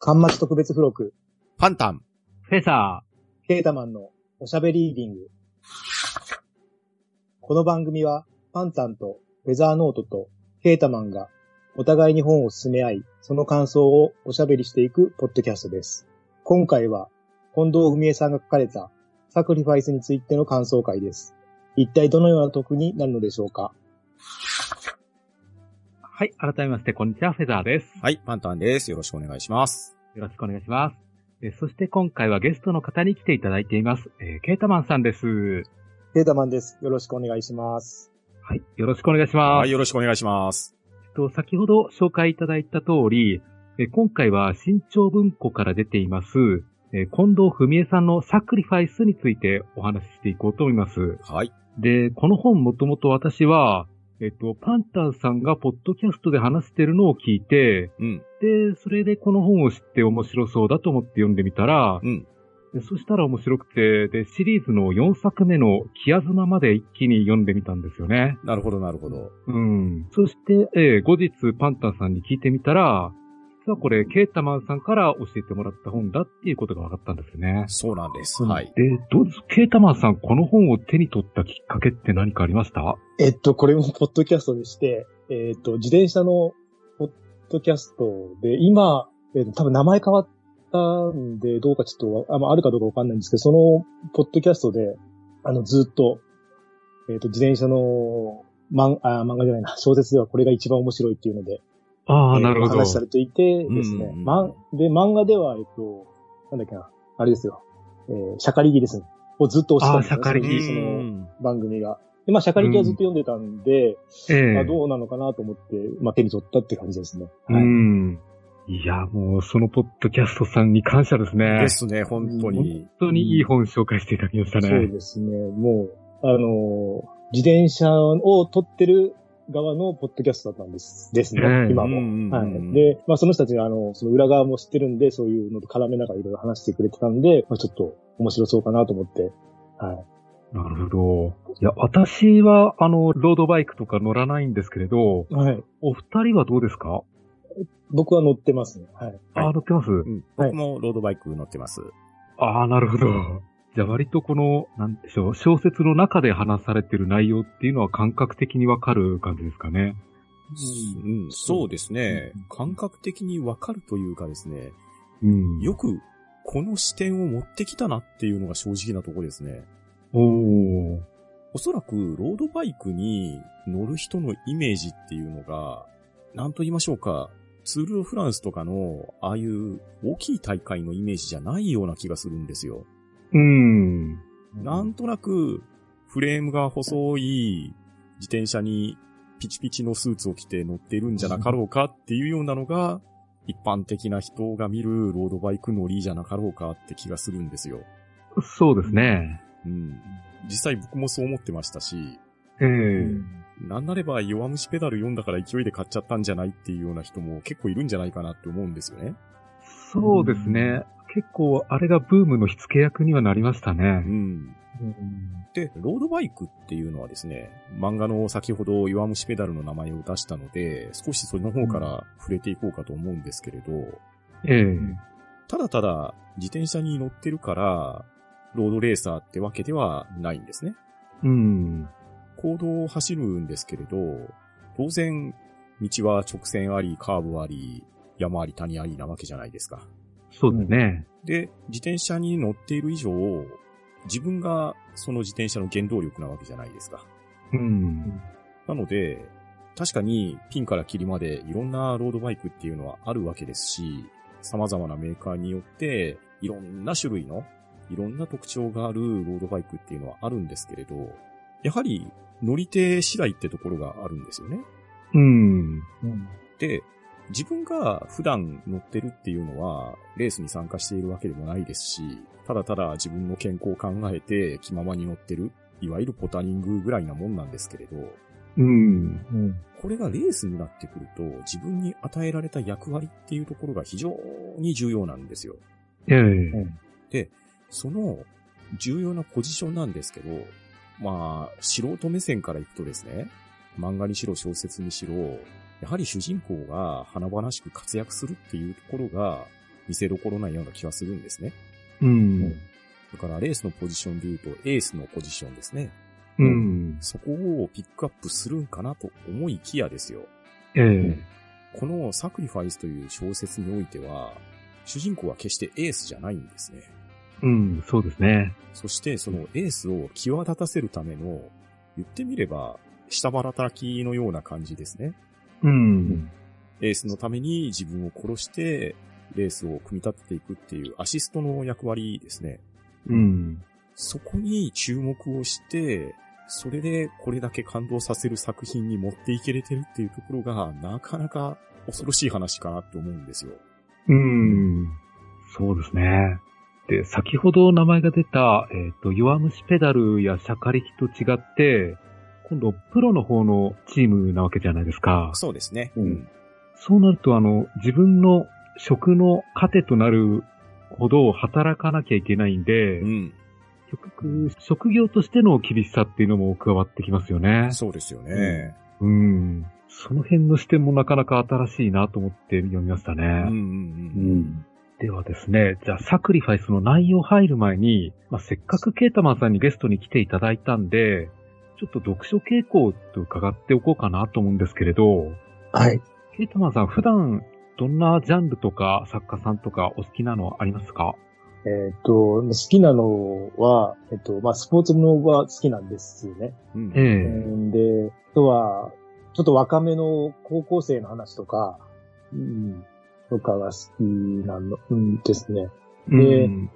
端末特別付録、パンタン。フェザケータマンのおしゃべりーディング。この番組は、パンタンとフェザーノートとケータマンがお互いに本を進め合い、その感想をおしゃべりしていくポッドキャストです。今回は、近藤文江さんが書かれたサクリファイスについての感想会です。一体どのような得になるのでしょうか？ー。はい、改めまして、こんにちは、フェザーです。はい、パンタンです。よろしくお願いします。よろしくお願いします。えそして今回はゲストの方に来ていただいています。えーケータマンさんです。ケータマンです。よろしくお願いします。はい、よろしくお願いします。はい、よろしくお願いします。えっと、先ほど紹介いただいた通り、え今回は新潮文庫から出ています、え近藤文江さんのサクリファイスについてお話ししていこうと思います。はい。で、この本もともと私は、えっと、パンタンさんがポッドキャストで話してるのを聞いて、うん。で、それでこの本を知って面白そうだと思って読んでみたら、うん。でそしたら面白くて、で、シリーズの4作目のキアズマまで一気に読んでみたんですよね。なるほど、なるほど。うん。そして、えー後日パンタンさんに聞いてみたら、実はこれ、ケータマンさんから教えてもらった本だっていうことが分かったんですよね。そうなんです。うんはい。で、どうです？ケータマンさん、この本を手に取ったきっかけって何かありました？えっと、これもポッドキャストでして、えっと、自転車のポッドキャストで、今、えっと、多分名前変わったんで、どうかちょっと、あ,、まあ、あるかどうかわかんないんですけど、その、ポッドキャストで、あの、ずっと、えっと、自転車の、漫あ漫画じゃないな、小説ではこれが一番面白いっていうので、ああ、えーなるほど。話されていてですね、うんまんで、漫画では、えっと、なんだっけな、あれですよ、えー、シャカリギですね。をずっと押してたんですよあーシャカリギそのうん番組が。で、まあ、シャカリギはずっと読んでたんで、ええまあ、どうなのかなと思って、まあ、手に取ったって感じですね。うはい。ん。いや、もう、そのポッドキャストさんに感謝ですね。ですね、本当に。本当にいい本紹介していただきましたそうね。ですね。もう、あのー自転車を撮ってる側のポッドキャストだったんです。ですね、ええ今も。はい。で、まあ、その人たちが、あの、その裏側も知ってるんで、そういうのと絡めながらいろいろ話してくれてたんで、まあ、ちょっと面白そうかなと思って、はい。なるほど。いや、私は、あの、ロードバイクとか乗らないんですけれど、はい。お二人はどうですか？僕は乗ってますね。はい。ああ、乗ってます？うん僕もロードバイク乗ってます。ああ、なるほど。じゃあ割とこの、なんでしょう、小説の中で話されてる内容っていうのは感覚的にわかる感じですかね。うん、そうですね。感覚的にわかるというかですね、うん。よくこの視点を持ってきたなっていうのが正直なところですね。おー。おそらくロードバイクに乗る人のイメージっていうのが、なんと言いましょうか、ツール・ド・フランスとかの、ああいう大きい大会のイメージじゃないような気がするんですよ。うん。なんとなく、フレームが細い自転車にピチピチのスーツを着て乗っているんじゃなかろうかっていうようなのが、一般的な人が見るロードバイク乗りじゃなかろうかって気がするんですよ。そうですね。うん。実際僕もそう思ってましたし、ええなんなれば弱虫ペダル読んだから勢いで買っちゃったんじゃないっていうような人も結構いるんじゃないかなって思うんですよね。そうですね。結構、あれがブームの火付け役にはなりましたうね。ん。で、ロードバイクっていうのはですね、漫画の先ほど弱虫ペダルの名前を出したので、少しその方から触れていこうかと思うんですけれど、ええただただ自転車に乗ってるから、ロードレーサーってわけではないんですね。うん。行動を走るんですけれど、当然、道は直線あり、カーブあり、山あり谷ありなわけじゃないですか。そうですね。で、自転車に乗っている以上、自分がその自転車の原動力なわけじゃないですか。うん。なので、確かにピンからキリまでいろんなロードバイクっていうのはあるわけですし、様々なメーカーによっていろんな種類の、いろんな特徴があるロードバイクっていうのはあるんですけれど、やはり乗り手次第ってところがあるんですよね。うん。で、自分が普段乗ってるっていうのは、レースに参加しているわけでもないですし、ただただ自分の健康を考えて気ままに乗ってる、いわゆるポタリングぐらいなもんなんですけれど、うん。これがレースになってくると、自分に与えられた役割っていうところが非常に重要なんですよ。ええその重要なポジションなんですけど、まあ、素人目線からいくとですね、漫画にしろ小説にしろ、やはり主人公が華々しく活躍するっていうところが、見せどころなような気がするんですね。うん。だからレースのポジションで言うとエースのポジションですね。うん。そこをピックアップするんかなと思いきやですよ。ええ。このサクリファイスという小説においては、主人公は決してエースじゃないんですね。うん、そうですね。そしてそのエースを際立たせるための、言ってみれば、下腹働きのような感じですね。うん。エースのために自分を殺して、レースを組み立てていくっていうアシストの役割ですね。うん。そこに注目をして、それでこれだけ感動させる作品に持っていけれてるっていうところが、なかなか恐ろしい話かなって思うんですよ。うん。そうですね。で、先ほど名前が出た、えっ、と、弱虫ペダルやシャカリキと違って、今度、プロの方のチームなわけじゃないですか。そうですね。うんそうなると、あの、自分の職の糧となるほど働かなきゃいけないんで、うん。結局、職業としての厳しさっていうのも加わってきますよね。そうですよね。うん。その辺の視点もなかなか新しいなと思って読みましたね。うんうんう。うんん。ではですね、じゃあサクリファイスの内容入る前に、まあ、せっかくケータマンさんにゲストに来ていただいたんで、ちょっと読書傾向と伺っておこうかなと思うんですけれど、はい。ケータマンさん普段どんなジャンルとか作家さんとかお好きなのありますか？えっ、と、好きなのは、えっ、と、まあ、スポーツものが好きなんですよね。うんええうんで、あとは、ちょっと若めの高校生の話とか、うん、とかが好きなの、うんですね。でうん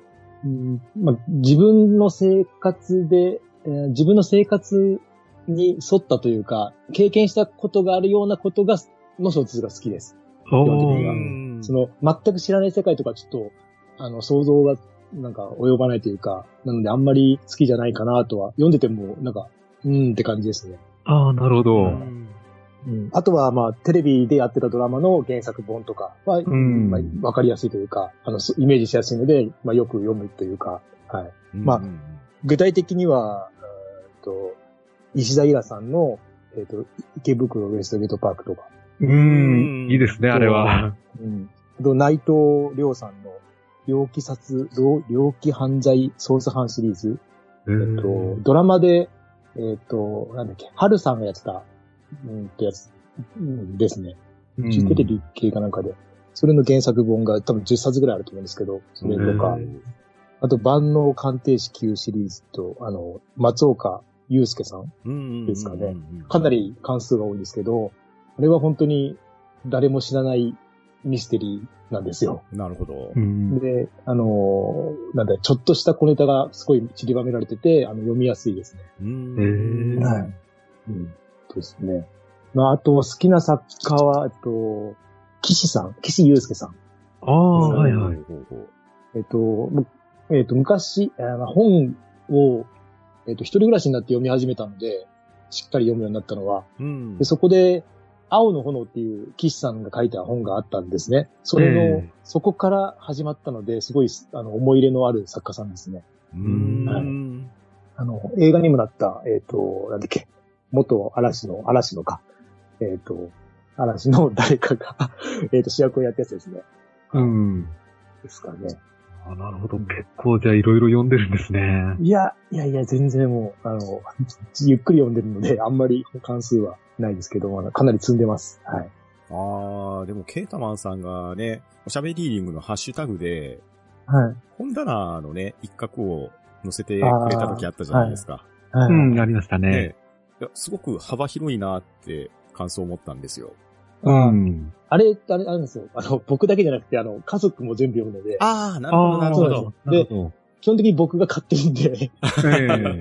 うんまあ、自分の生活で、えー自分の生活に沿ったというか、経験したことがあるようなことが、の小説が好きです。お基本的にはーその、全く知らない世界とかちょっと、あの、想像が、なんか及ばないというか、なのであんまり好きじゃないかなとは、読んでても、なんか、うーんって感じですね。ああ、なるほど。うんうん。あとは、まあ、テレビでやってたドラマの原作本とかは、んまあ、わかりやすいというか、あの、そイメージしやすいので、まあ、よく読むというか、はい。まあうん具体的には、と、石田イラさんの、えーっと、池袋ウエストゲートパークとか、うん。いいですね、あれは。うん。あと、内藤亮さんの、猟奇殺、猟猟奇犯罪捜査班シリーズ。ええっと、ドラマで、えっと、なんだっけ、春さんがやってた、うんとやつ、うんですね。テレビ系かなんかで。それの原作本が多分10冊ぐらいあると思うんですけど、それとかう、んあと万能鑑定士級シリーズと、あの、松岡祐介さん。うんですかねかなり関数が多いんですけど、あれは本当に誰も知らないミステリーなんですよ。なるほどう。ん。で、あのーなんだ、ちょっとした小ネタがすごい散りばめられてて、あの、読みやすいですね。うんはい。うん。そうですね。まあ、あと、好きな作家は、えっと、岸さん、岸祐介さん。ああ、はいはい。えっと、むえっと、昔、あの本を、えっと、一人暮らしになって読み始めたので、しっかり読むようになったのは、うんで、そこで、青の炎っていう岸さんが書いた本があったんですね。それの、ええそこから始まったので、すごい、あの、思い入れのある作家さんですね。うんはいあの、映画にもなった、えっ、と、なんだっけ、元嵐の、嵐のか、えっ、と、嵐の誰かが、えっと、主役をやったやつですね。うん。ですかね。あなるほど。結構じゃあいろいろ読んでるんですね。いや、いやいや、全然もう、あの、ゆっくり読んでるので、あんまり関数はないですけど、かなり積んでます。はい。ああ、でも、ケータマンさんがね、おしゃべりリングのハッシュタグで、はい。本棚のね、一角を載せてくれた時あったじゃないですか。はい。うん、ありましたね。ねいやすごく幅広いなって感想を持ったんですよ。あれ、あれ、あるんですよ。あの、僕だけじゃなくて、あの、家族も全部読むので、ああ、なるほど、なるほど。で基本的に僕が買ってるんで、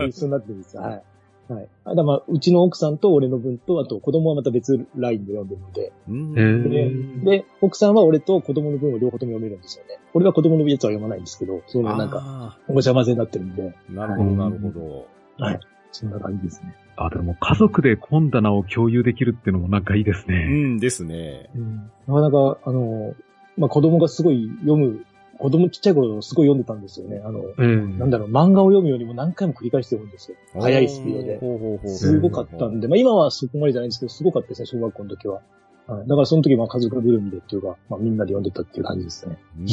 一緒になってるんですよ。はい。はい。あだからまあ、うちの奥さんと俺の分と、あと子供はまた別ラインで読んでるので、うんへでーで、奥さんは俺と子供の分を両方とも読めるんですよね。俺は子供のやつは読まないんですけど、そのなんか、あお茶混ぜになってるんで、ーなるほど、なるほど。はい。そんな感じですね。あ、でも家族で本棚を共有できるっていうのもなんかいいですうね。んですね。なかなか、あの、まあ、子供がすごい読む、子供ちっちゃい頃すごい読んでたんですよね。あの、ええなんだろう、漫画を読むよりも何回も繰り返して読むんですよ。速いスピードで。ほうほうほうすごかったんで、まあ今はそこまでじゃないんですけど、すごかったですね、小学校の時は。はい。だからその時、まあ家族ぐるみでっていうか、まあみんなで読んでたっていう感じですね。うー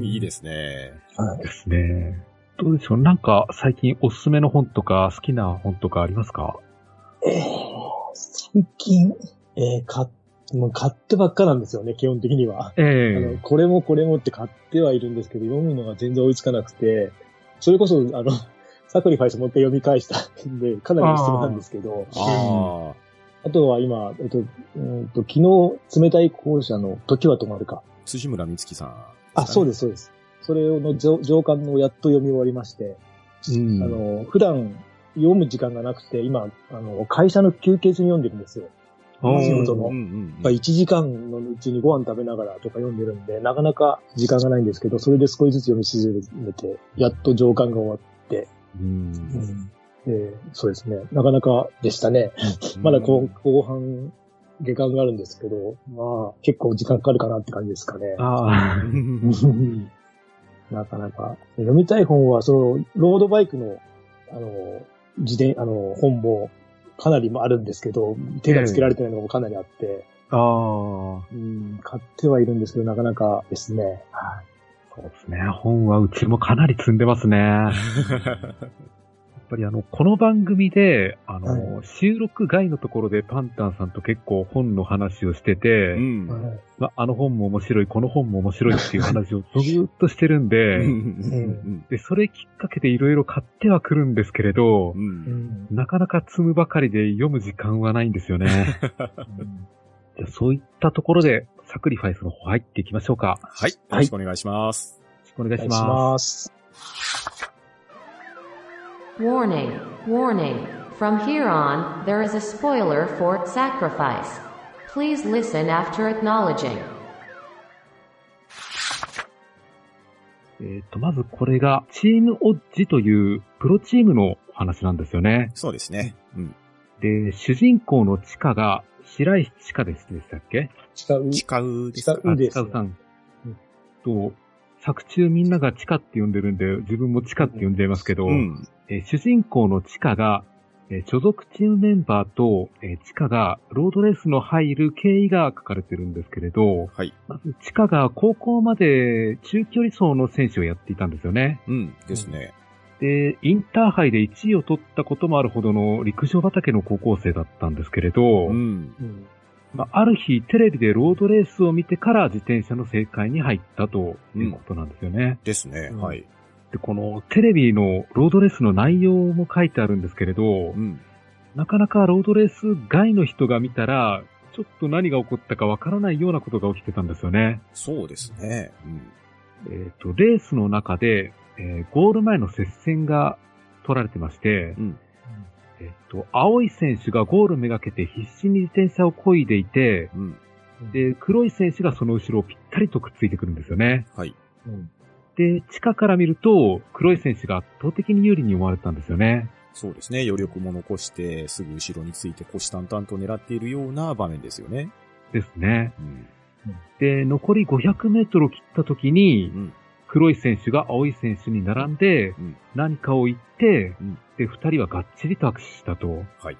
ん、いいですね。はい。ですね。どうでしょう？なんか最近おすすめの本とか好きな本とかありますか？えー、最近、えー、買っもう買ってばっかなんですよね、基本的には。えあの、えこれもこれもって買ってはいるんですけど、読むのが全然追いつかなくて、それこそ、あの、サクリファイスもう一回読み返したんで、かなりおすすめなんですけど、ああとは今、えっと、うんと昨日、冷たい校舎の時は止まるか。あ、辻村美月さん、あ、そうでです、そうです。それの上上巻のやっと読み終わりまして、うん。あの、普段読む時間がなくて、今、あの、会社の休憩中に読んでるんですよ。仕事の。うんうんまあ、1時間のうちにご飯食べながらとか読んでるんで、なかなか時間がないんですけど、それで少しずつ読み進めて、やっと上巻が終わって、うん。でそうですね、なかなかでしたね。うん。まだ後後半、下巻があるんですけど、まあ、結構時間かかるかなって感じですかね。ああ、なかなか。読みたい本は、その、ロードバイクの、あの、自伝、あの、本もかなりもあるんですけど、手がつけられてないのもかなりあって、ああ、うん、買ってはいるんですけど、なかなかですね。はい。そうですね。本はうちもかなり積んでますね。やっぱりあの、この番組で、あの、は収録外のところでパンタンさんと結構本の話をしてて、うんはいまあ、あの本も面白い、この本も面白いっていう話をずーっとしてるんうで、んで、それきっかけでいろいろ買ってはくるんですけれどう、んうんなかなか積むばかりで読む時間はないんですよね。じゃあそういったところで、サクリファイスの方入っていきましょうか。はい。よろしくお願いします。よろしくお願いしお願いします。Warning, warning. From here on, there is a spoiler for Sacrifice. Please listen after acknowledging. えっ、と、まずこれが、チームオッジというプロチームのお話なんですよね。そうですね。うん。で、主人公のチカが、白石チカですでしたっけ違う。誓うですか誓うですチカさん。と、作中みんながチカって呼んでるんで、自分もチカって呼んじゃいますけど、うん。えー主人公のチカが、えー所属チームメンバーと、えーチカがロードレースの入る経緯が書かれてるんですけれど、はい。まずチカが高校まで中距離走の選手をやっていたんですよね。うん。ですね。で、インターハイで1位を取ったこともあるほどの陸上畑の高校生だったんですけれど、うん。うん。まあ、ある日テレビでロードレースを見てから自転車の正解に入ったということなんですよね。ですね。うんはい。で、このテレビのロードレースの内容も書いてあるんですけれど、うん。なかなかロードレース外の人が見たら、ちょっと何が起こったかわからないようなことが起きてたんですよね。そうですね。うん。えっ、と、レースの中で、えーゴール前の接戦が取られてまして、うん。えっ、と、青い選手がゴールめがけて必死に自転車を漕いでいて、うん。で、黒い選手がその後ろをぴったりとくっついてくるんですよね。はい。うん。で、地下から見ると、黒い選手が圧倒的に有利に思われたんですよね。そうですね。余力も残して、すぐ後ろについて虎視眈々と狙っているような場面ですよね。ですね。うん。で、残り500メートルを切った時にう、ん。黒い選手が青い選手に並んでうん、何かを言ってうん、で、二人はがっちりと握手したと。はい。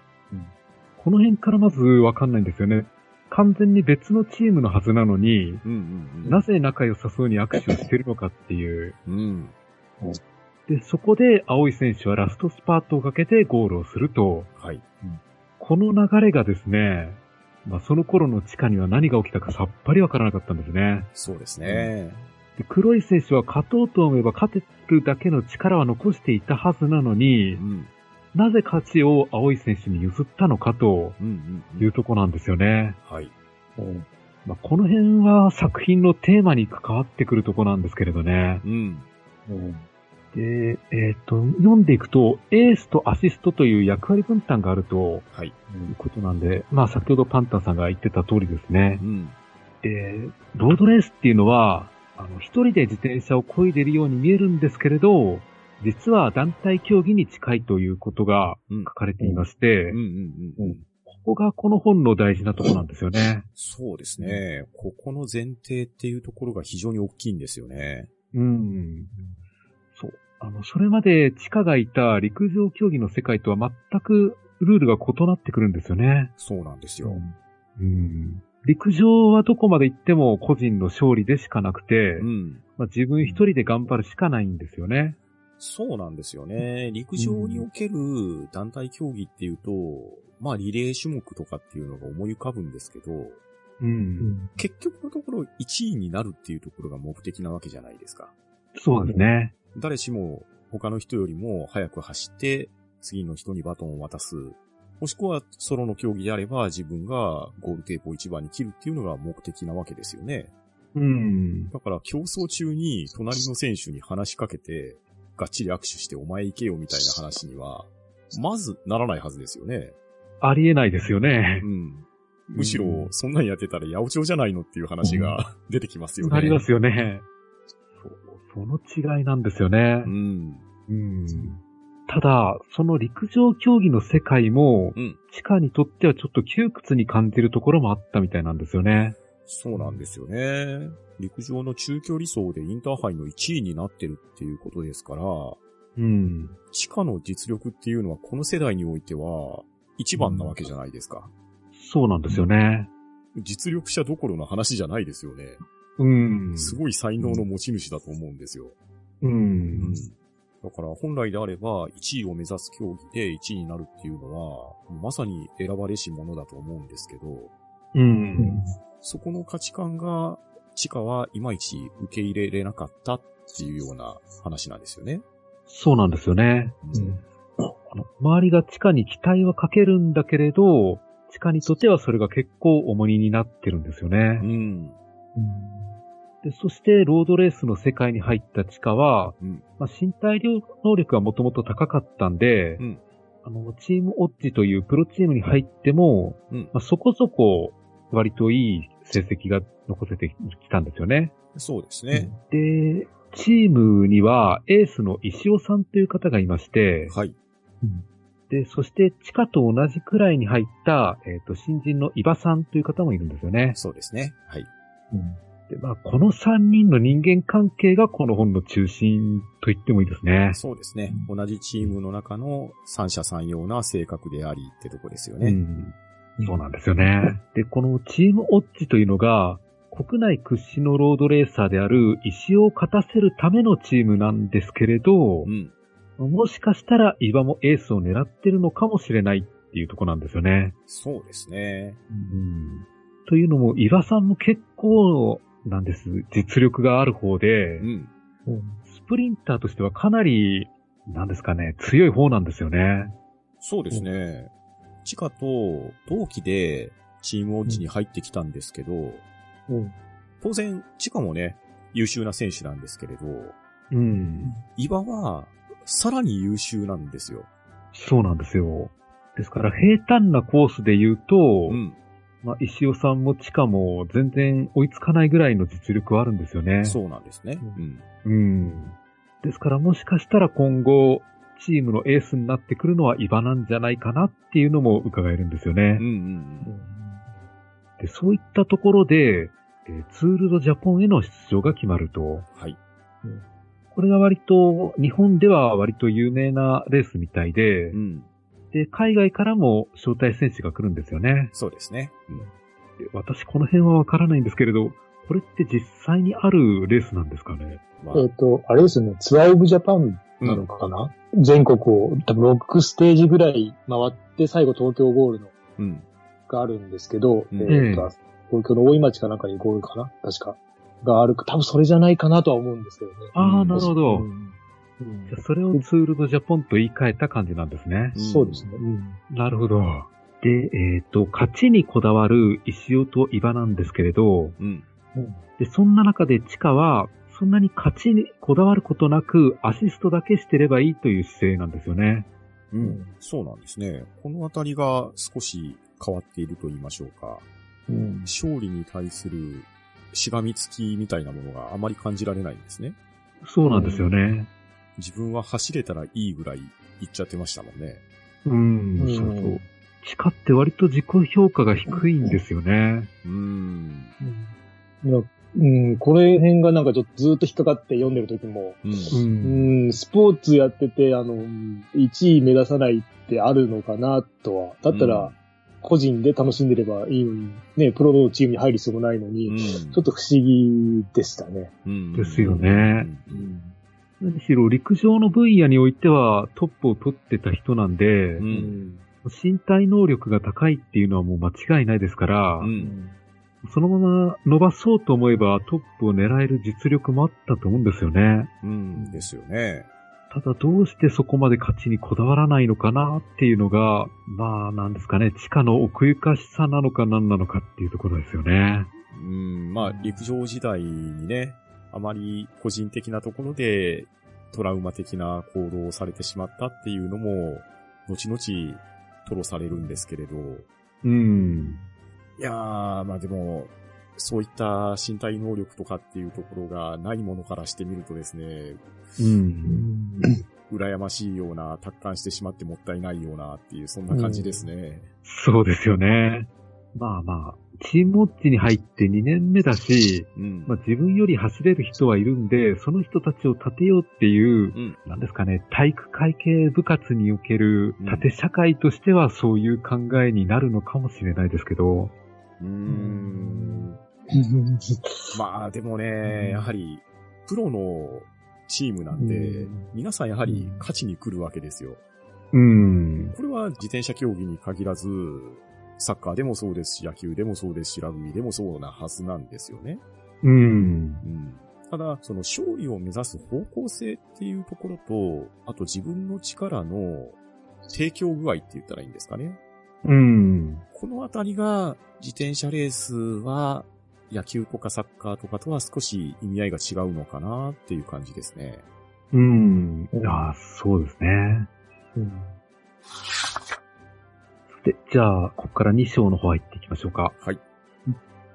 この辺からまずわかんないんですよね。完全に別のチームのはずなのに、うんうんうん。なぜ仲良さそうに握手をしてるのかっていう。うん。で、そこで青い選手はラストスパートをかけてゴールをすると、はい。この流れがですね、まあ、その頃の地下には何が起きたかさっぱりわからなかったんですね。そうですね。で黒い選手は勝とうと思えば勝てるだけの力は残していたはずなのにう、ん。なぜ勝ちを青い選手に譲ったのかと。いうとこなんですよね。はい。まあ、この辺は作品のテーマに関わってくるとこなんですけれどね。うん。うん。で、えっ、と、読んでいくと、エースとアシストという役割分担があるとはい。いうことなんで、まあ先ほどパンタンさんが言ってた通りですねう。ん。で、ロードレースっていうのは、あの、一人で自転車を漕いでいるように見えるんですけれど、実は団体競技に近いということがうん書かれていまして。ここがこの本の大事なところなんですよね。そうですね。ここの前提っていうところが非常に大きいんですよね。うん。そう。あの、それまで地下がいた陸上競技の世界とは全くルールが異なってくるんですよね。そうなんですよ。うん。陸上はどこまで行っても個人の勝利でしかなくて、うん。まあ、自分一人で頑張るしかないんですよね。そうなんですよね。陸上における団体競技っていうと、まあリレー種目とかっていうのが思い浮かぶんですけど、う。うんん。結局のところ1位になるっていうところが目的なわけじゃないですか。そうですね。誰しも他の人よりも早く走って次の人にバトンを渡す。もしくはソロの競技であれば自分がゴールテープを一番に切るっていうのが目的なわけですよね。うん。だから競争中に隣の選手に話しかけて、がっちり握手してお前行けよみたいな話には、まずならないはずですよね。ありえないですよねう。ん。むしろ、そんなんやってたら八百長じゃないのっていう話が出てきますよね。ありますよね。そう、その違いなんですよねう。ん。うん。ただ、その陸上競技の世界も、うん。地下にとってはちょっと窮屈に感じるところもあったみたいなんですよね。そうなんですよね。陸上の中距離走でインターハイの1位になってるっていうことですから、うん。地下の実力っていうのはこの世代においては一番なわけじゃないですか。そうなんですよね。実力者どころの話じゃないですよね。うん。すごい才能の持ち主だと思うんですよ。う。うんだから本来であれば1位を目指す競技で1位になるっていうのは、まさに選ばれし者だと思うんですけど、うん。そこの価値観が、地下はいまいち受け入れれなかったっていうような話なんですよね。そうなんですよね。うん。あの周りが地下に期待はかけるんだけれど、地下にとってはそれが結構重荷になってるんですよね。うん。でそして、ロードレースの世界に入った地下は、うんまあ、身体能力がもともと高かったんで、うんあの、チームオッジというプロチームに入っても、うんまあ、そこそこ割といい成績が残せてきたんですよね。そうですね。で、チームにはエースの石尾さんという方がいまして、はい。で、そして地下と同じくらいに入った、えっ、と、新人の伊庭さんという方もいるんですよね。そうですね。はい。で、まあ、この3人の人間関係がこの本の中心と言ってもいいですね。そうですね。同じチームの中の三者三様な性格でありってとこですよね。うん。そうなんですよね。で、このチームオッチというのが、国内屈指のロードレーサーである石を勝たせるためのチームなんですけれどう、ん。もしかしたら岩もエースを狙ってるのかもしれないっていうところなんですよね。そうですね。うん。というのも、岩さんも結構なんです。実力がある方でう、ん。スプリンターとしてはかなり、なんですかね、強い方なんですよね。そうですね。チカと同期でチームウォッチに入ってきたんですけど、うん。当然、チカもね、優秀な選手なんですけれど、うん。イバはさらに優秀なんですよ。そうなんですよ。ですから、平坦なコースで言うと、うん。まあ、石尾さんも地下も全然追いつかないぐらいの実力はあるんですよね。そうなんですね。うん。うん。ですから、もしかしたら今後、チームのエースになってくるのはイバなんじゃないかなっていうのも伺えるんですよね。うんうんでそういったところで、えーツールドジャポンへの出場が決まると、うん。はい。これが割と、日本では割と有名なレースみたいで、うん。で、海外からも招待選手が来るんですよね。そうですね。うん。で私この辺はわからないんですけれど、これって実際にあるレースなんですかね？まえっ、と、あれですよね、ツアーオブジャパンなのかな、全国を多分6ステージぐらい回って最後東京ゴールのうん。があるんですけど、うんえっ、と、東京の大井町かなんかにゴールかな？確か。があるか、多分それじゃないかなとは思うんですけどね。ああ、うんなるほど。うんうんじゃあそれをツールドジャポンと言い換えた感じなんですね。うんそうですね。うんなるほど。で、えっ、と、勝ちにこだわる石尾と伊庭なんですけれど、うん。で、そんな中でチカは、そんなに勝ちにこだわることなく、アシストだけしてればいいという姿勢なんですよね。うん。そうなんですね。このあたりが少し変わっていると言いましょうか。うん勝利に対するしがみつきみたいなものがあまり感じられないんですね。そうなんですよね。自分は走れたらいいぐらい言っちゃってましたもんね。うん、うんそうそう。チカって割と自己評価が低いんですよね。うーん。いやうん、これ辺がなんかちょっとずっと引っかかって読んでる時も、うん。う。うんん、スポーツやってて、あの、1位目指さないってあるのかなとは。だったら、うん個人で楽しんでればいいのに、ね、プロのチームに入る必要もないのに、うんちょっと不思議でしたね。うんですよねうん何しろ陸上の分野においてはトップを取ってた人なんで、うん身体能力が高いっていうのはもう間違いないですから、うんそのまま伸ばそうと思えばトップを狙える実力もあったと思うんですよね。うんですよね。ただどうしてそこまで勝ちにこだわらないのかなっていうのが、まあなんですかね、地下の奥ゆかしさなのか何なのかっていうところですよね。うん、まあ、陸上時代にね、あまり個人的なところでトラウマ的な行動をされてしまったっていうのも、後々吐露されるんですけれど、うん。いやー、まあでも、そういった身体能力とかっていうところがないものからしてみるとですね、うん。羨ましいような、達観してしまってもったいないようなっていう、そんな感じですね。そうですよね。まあまあ、チームウォッチに入って2年目だし、うん。まあ自分より走れる人はいるんで、その人たちを立てようっていう、うん。なんですかね、体育会系部活におけるうん縦社会としてはそういう考えになるのかもしれないですけど、うーん。まあでもね、やはり、プロのチームなんでうん、皆さんやはり勝ちに来るわけですよ。うん。これは自転車競技に限らず、サッカーでもそうですし、野球でもそうですし、ラグビーでもそうなはずなんですよね。うん。うん。ただ、その勝利を目指す方向性っていうところと、あと自分の力の提供具合って言ったらいいんですかね。うん。このあたりが自転車レースは野球とかサッカーとかとは少し意味合いが違うのかなっていう感じですね。うん。いや、そうですね。で、じゃあ、ここから2章の方入っていきましょうか。はい。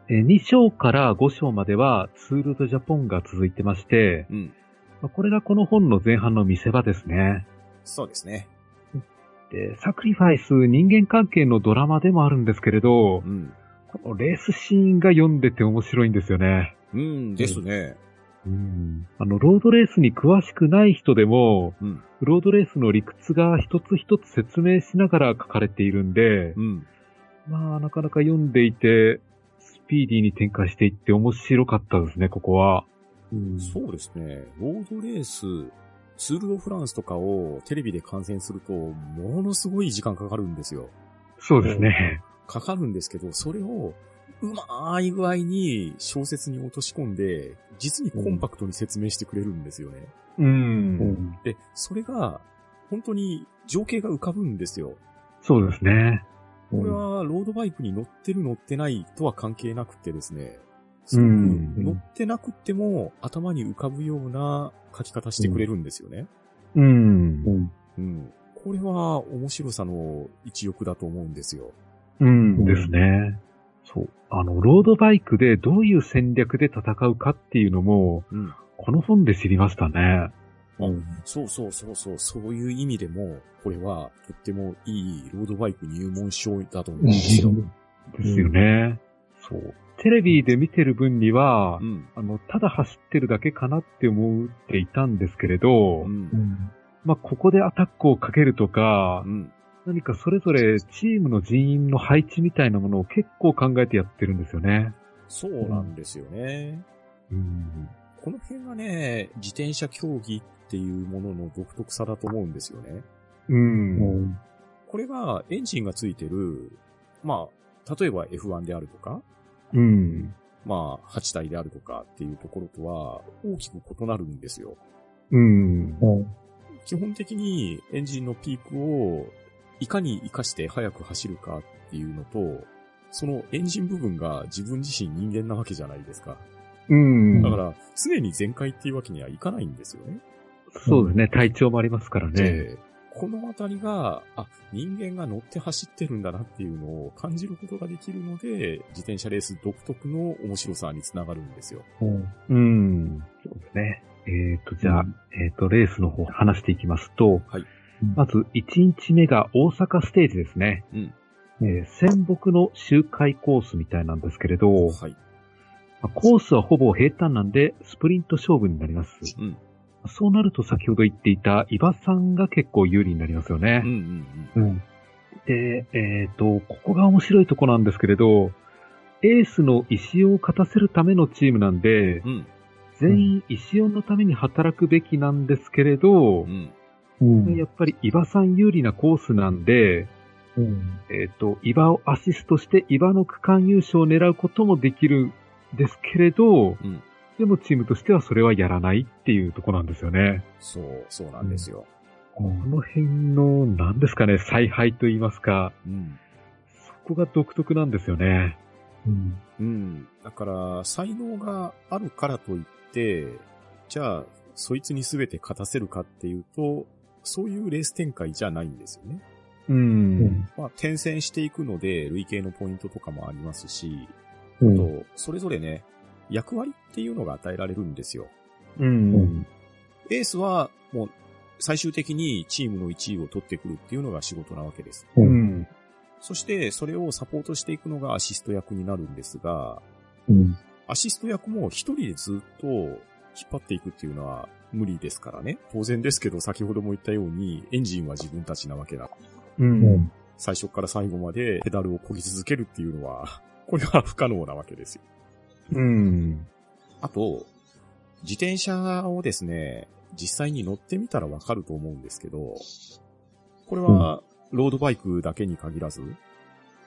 えー2章から5章まではツールドジャポンが続いてまして、うん。まあこれがこの本の前半の見せ場ですね。そうですね。で、サクリファイス人間関係のドラマでもあるんですけれどう、ん。このレースシーンが読んでて面白いんですよね。うんですね。うん。あの、ロードレースに詳しくない人でも、うん。ロードレースの理屈が一つ一つ説明しながら書かれているんで、うん。まあ、なかなか読んでいて、スピーディーに展開していって面白かったですね、ここは。そうですね。ロードレース、ツールドフランスとかをテレビで観戦すると、ものすごい時間かかるんですよ。そうですね。かかるんですけど、それをうまい具合に小説に落とし込んで、実にコンパクトに説明してくれるんですよね。うん。で、それが、本当に情景が浮かぶんですよ。そうですね。これは、ロードバイクに乗ってる乗ってないとは関係なくてですね、うん乗ってなくても頭に浮かぶような書き方してくれるんですよね。うん。うん。これは面白さの一翼だと思うんですよ。うんですね。そう。あの、ロードバイクでどういう戦略で戦うかっていうのも、うん。この本で知りましたね。そうそうそうそう、そういう意味でも、これはとってもいいロードバイク入門書だと思うんですよ。ですよね。そう。テレビで見てる分には、うん。あの、ただ走ってるだけかなって思っていたんですけれど、うん。まあ、ここでアタックをかけるとかう、ん。何かそれぞれチームの人員の配置みたいなものを結構考えてやってるんですよね。そうなんですよね。うん。この辺がね、自転車競技っていうものの独特さだと思うんですよね。うん。これがエンジンがついてる、まあ、例えば F1 であるとか、うん。まあ、8体であるとかっていうところとは大きく異なるんですよ。うん。基本的にエンジンのピークをいかに活かして速く走るかっていうのと、そのエンジン部分が自分自身人間なわけじゃないですか。うん。だから、常に全開っていうわけにはいかないんですよね。そうですね。体調もありますからね。で、このあたりが、あ、人間が乗って走ってるんだなっていうのを感じることができるので、自転車レース独特の面白さにつながるんですよ。うん。そうですね。えっ、と、じゃあ、えっ、と、レースの方話していきますと、はいまず、1日目が大阪ステージですね。うんえー仙北の周回コースみたいなんですけれど、はい。まあコースはほぼ平坦なんで、スプリント勝負になります。うん。そうなると先ほど言っていた、伊庭さんが結構有利になりますよねうん。うんうん。うん。で、えっ、と、ここが面白いとこなんですけれど、エースの石尾を勝たせるためのチームなんで、うん。全員石尾のために働くべきなんですけれどう、ん。うんやっぱり伊庭さん有利なコースなんで、うん。えっ、と、伊庭をアシストして伊庭の区間優勝を狙うこともできるんですけれど、うん。でもチームとしてはそれはやらないっていうとこなんですよね。そう、そうなんですよ。この辺の、何ですかね、采配と言いますか、うん。そこが独特なんですよね。うん。うん。だから、才能があるからといって、じゃあ、そいつに全て勝たせるかっていうと、そういうレース展開じゃないんですよね。う。うんん。まあ、転戦していくので、累計のポイントとかもありますし、うん。と、それぞれね、役割っていうのが与えられるんですよ。う。うんん。エースは、もう、最終的にチームの1位を取ってくるっていうのが仕事なわけです。う。うんん。そして、それをサポートしていくのがアシスト役になるんですが、うん。アシスト役も一人でずっと引っ張っていくっていうのは無理ですからね。当然ですけど、先ほども言ったように、エンジンは自分たちなわけだ。う。うんん。最初から最後までペダルを漕ぎ続けるっていうのは、これは不可能なわけですよ。うん。あと、自転車をですね、実際に乗ってみたらわかると思うんですけど、これは、ロードバイクだけに限らず、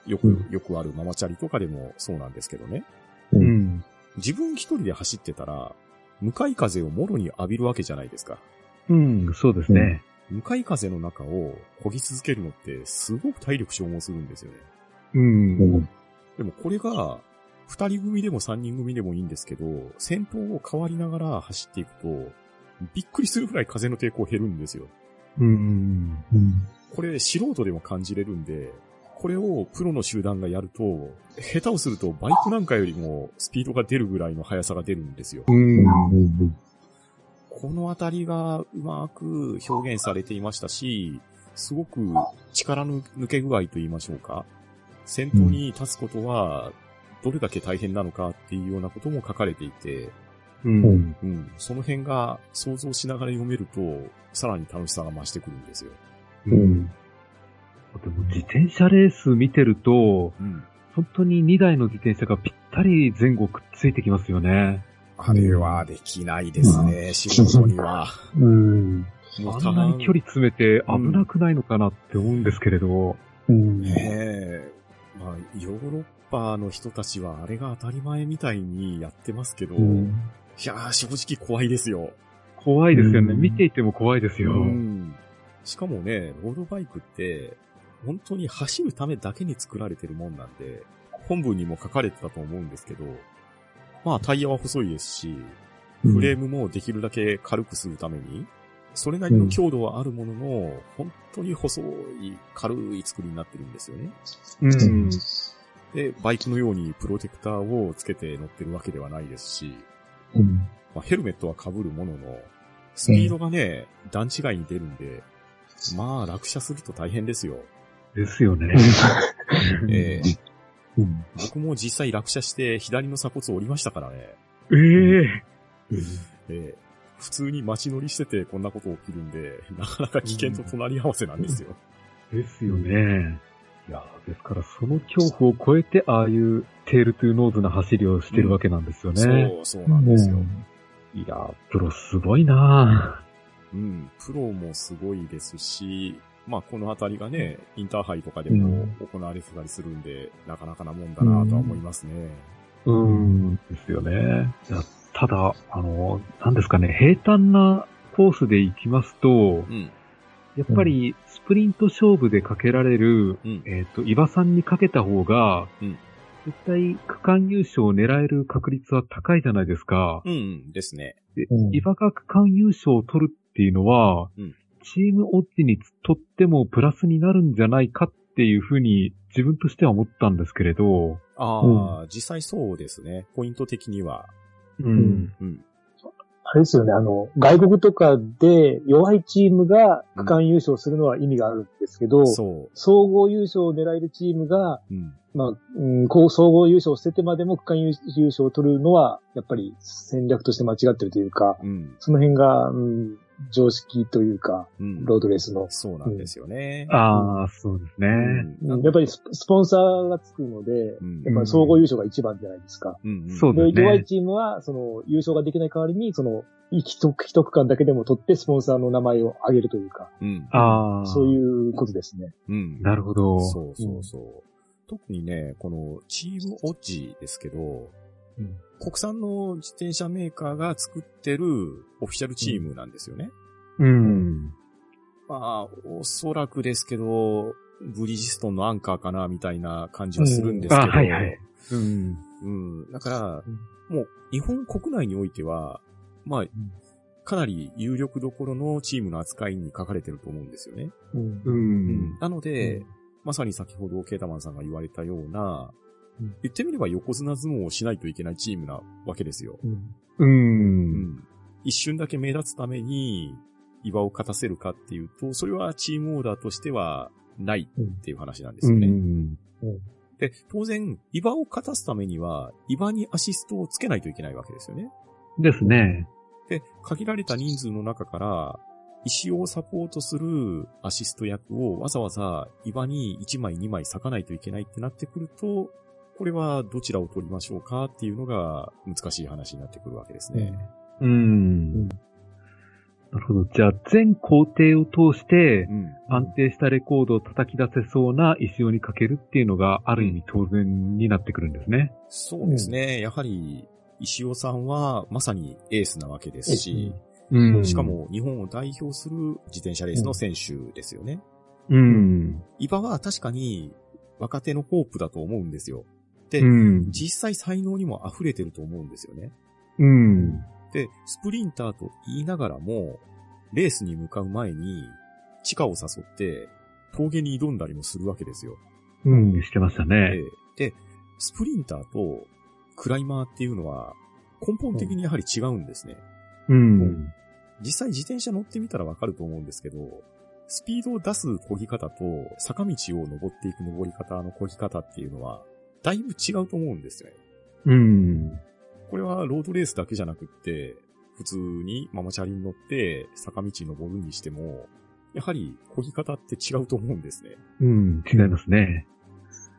よく、うんよくあるママチャリとかでもそうなんですけどね。う。うんん。自分一人で走ってたら、向かい風をもろに浴びるわけじゃないですか。うん。そうですね。向かい風の中を漕ぎ続けるのってすごく体力消耗するんですよね。うん。うん。でもこれが、二人組でも三人組でもいいんですけど、先頭を変わりながら走っていくと、びっくりするぐらい風の抵抗減るんですよ。うん。うん。これ素人でも感じれるんで、これをプロの集団がやると、下手をするとバイクなんかよりもスピードが出るぐらいの速さが出るんですよ。このあたりがうまく表現されていましたし、すごく力の抜け具合と言いましょうか。先頭に立つことは、どれだけ大変なのかっていうようなことも書かれていて、うん。うん、その辺が想像しながら読めると、さらに楽しさが増してくるんですよ。うん。でも自転車レース見てると、うん。本当に2台の自転車がぴったり前後くっついてきますよね。あれはできないですね、素人には。うん。あんなに距離詰めて危なくないのかなって思うんですけれど。うん。ねえ。まあ、ヨーロッパの人たちはあれが当たり前みたいにやってますけど、うん。いやー、正直怖いですよ。怖いですよね。うん見ていても怖いですよ。うん。しかもね、ロードバイクって、本当に走るためだけに作られてるもんなんで、本文にも書かれてたと思うんですけど、まあタイヤは細いですし、フレームもできるだけ軽くするために、それなりの強度はあるものの、本当に細い、軽い作りになってるんですよね。うん。で、バイクのようにプロテクターをつけて乗ってるわけではないですし、うん。まあ、ヘルメットは被るものの、スピードがね、段違いに出るんで、まあ落車すると大変ですよ。ですよね。ええうん。僕も実際落車して左の鎖骨折りましたからね。ええええ普通に街乗りしててこんなこと起きるんで、なかなか危険と隣り合わせなんですよ。ですよね。いや、ですからその恐怖を超えて、ああいうテールトゥーノーズな走りをしてるわけなんですよね。そう、そうなんですよ。いや、プロすごいなうん、プロもすごいですし、まあこのあたりがね、インターハイとかでも行われてたりするんで、なかなかなもんだなとは思いますね。うん。ですよね。ただ、あの、なんですかね、平坦なコースで行きますとう、ん、やっぱりスプリント勝負でかけられる、うん、えっ、と、岩さんにかけた方が、うん絶対区間優勝を狙える確率は高いじゃないですか。うん、うんですね。でうん岩が区間優勝を取るっていうのは、うんチームオッジにとってもプラスになるんじゃないかっていうふうに自分としては思ったんですけれど、ああ、実際そうですね。ポイント的には。うん。うん。あれですよね、あの、外国とかで弱いチームが区間優勝するのは意味があるんですけど、そ総合優勝を狙えるチームが、う。うん。まあ、うん、こう、総合優勝を捨ててまでも区間優優勝を取るのは、やっぱり戦略として間違ってるというか、うん。その辺が、うん、常識というか、うん。ロードレースの。そうなんですよね。ああ、そうですね。うんやっぱりススポンサーがつくので、うんやっぱり総合優勝が一番じゃないですか。そうですね弱いチームは、その、優勝ができない代わりに、その、一区一区間だけでも取って、スポンサーの名前を挙げるというか、うん。ああ。そういうことですね。うん。なるほど。そうそうそう。特にね、このチームオッジですけど、うん国産の自転車メーカーが作ってるオフィシャルチームなんですよね。うん。まあ、おそらくですけど、ブリヂストンのアンカーかな、みたいな感じはするんですけど。あはいはい。うん。うん。だから、もう日本国内においては、まあ、かなり有力どころのチームの扱いに書かれてると思うんですよね。うんう。うんなので、まさに先ほどケータマンさんが言われたような、うん言ってみれば横綱相撲をしないといけないチームなわけですよ。うんう。うんん。一瞬だけ目立つために、岩を勝たせるかっていうと、それはチームオーダーとしてはないっていう話なんですよね。うん。で、当然、岩を勝たすためには、岩にアシストをつけないといけないわけですよね。ですね。で、限られた人数の中から、石をサポートするアシスト役をわざわざ岩に1枚2枚割かないといけないってなってくると、これはどちらを取りましょうかっていうのが難しい話になってくるわけですね。うん。なるほど。じゃあ、全工程を通してう、ん。安定したレコードを叩き出せそうな石尾にかけるっていうのが、ある意味当然になってくるんですね。そうですね。やはり、石尾さんはまさにエースなわけですし、うんしか、も日本を代表する自転車レースの選手ですよね。うん。岩は確かに若手のホープだと思うんですよ。で、うん。実際才能にも溢れてると思うんですよね。うん。で、スプリンターと言いながらも、レースに向かう前に、地下を誘って、峠に挑んだりもするわけですよ。うん。してましたえね。えで、スプリンターとクライマーっていうのは、根本的にやはり違うんですね。うん。実際自転車乗ってみたらわかると思うんですけど、スピードを出す漕ぎ方と、坂道を登っていく登り方の漕ぎ方っていうのは、だいぶ違うと思うんですよね。うん。これはロードレースだけじゃなくって、普通にママチャリに乗って坂道登るにしても、やはり漕ぎ方って違うと思うんですね。うん。違いますね。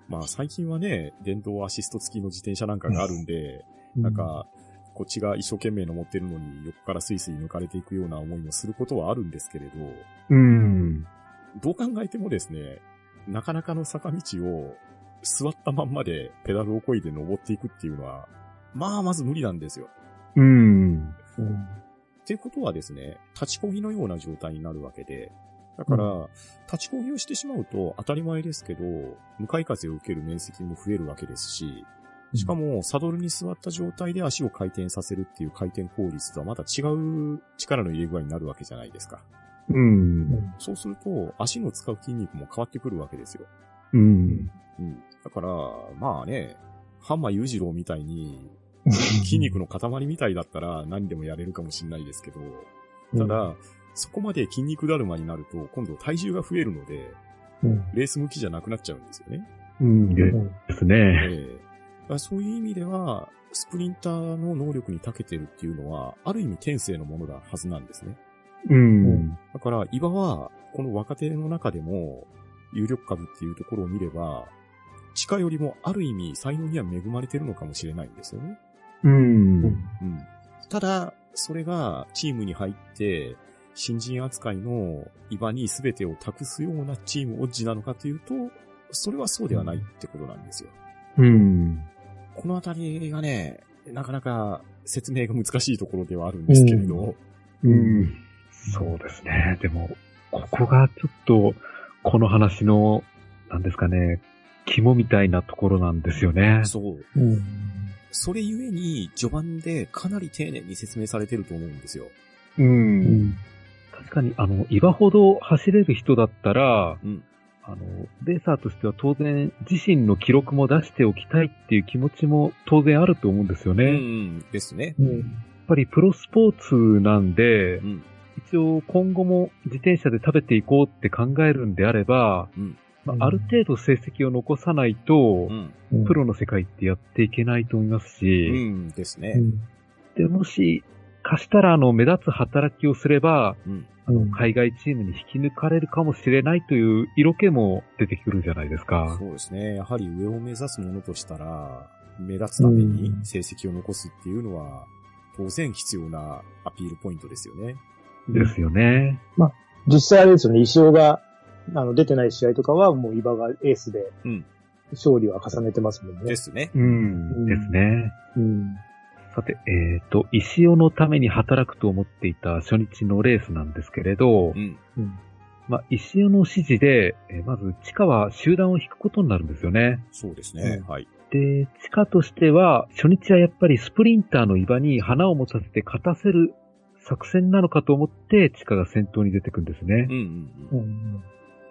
まあ最近はね、電動アシスト付きの自転車なんかがあるんで、なんか、こっちが一生懸命登ってるのに横からスイスイ抜かれていくような思いもすることはあるんですけれど、うん。どう考えてもですね、なかなかの坂道を座ったまんまでペダルを漕いで登っていくっていうのは、まあまず無理なんですよ。うん。うんっていうことはですね、立ちこぎのような状態になるわけで、だから、立ちこぎをしてしまうと当たり前ですけど、向かい風を受ける面積も増えるわけですし、しかも、サドルに座った状態で足を回転させるっていう回転効率とはまた違う力の入れ具合になるわけじゃないですか。うん。そうすると、足の使う筋肉も変わってくるわけですよ。うん。うん。だから、まあね、ハンマー裕次郎みたいに、筋肉の塊みたいだったら何でもやれるかもしれないですけど、ただ、そこまで筋肉だるまになると、今度体重が増えるので、うん、レース向きじゃなくなっちゃうんですよね。うん。でうんすね。ええだからそういう意味では、スプリンターの能力に長けてるっていうのは、ある意味天性のものだはずなんですね。うん。だから、岩は、この若手の中でも、有力株っていうところを見れば、地下よりもある意味才能には恵まれてるのかもしれないんですよね。うん。うん。ただ、それがチームに入って、新人扱いの岩に全てを託すようなチームオッジなのかというと、それはそうではないってことなんですよ。うん。このあたりがね、なかなか説明が難しいところではあるんですけれど、うん。そうですね。でも、ここがちょっと、この話の、なんですかね、肝みたいなところなんですよね。そう。うん。それゆえに、序盤でかなり丁寧に説明されてると思うんですよ。う。うんん。確かに、あの、岩ほど走れる人だったら、うんあの、レーサーとしては当然、自身の記録も出しておきたいっていう気持ちも当然あると思うんですようね。やっん、ですね。うん。ぱりプロスポーツなんでう、ん、一応今後も自転車で食べていこうって考えるんであれば、うん、まあ、ある程度成績を残さないとう、ん、プロの世界ってやっていけないと思いますうし、ん、ですね。うん。で、もし、かしたらあの、目立つ働きをすれば、うん。あの、海外チームに引き抜かれるかもしれないという色気も出てくるじゃないですか。そうですね。やはり上を目指すものとしたら、目立つために成績を残すっていうのは、当然必要なアピールポイントですよね。ですよね。実際あれですよね、石尾が、あの、出てない試合とかは、もう伊庭がエースでうん、勝利は重ねてますもんね。ですね。うん、ですね。うん。さて、えっ、と、石尾のために働くと思っていた初日のレースなんですけれど、うん。うん。まあ、石尾の指示で、えーまず、地下は集団を引くことになるんですよね。そうですね。うんはい。で、地下としては、初日はやっぱりスプリンターの岩に花を持たせて勝たせる作戦なのかと思って、地下が先頭に出てくんですねうん。うんううん。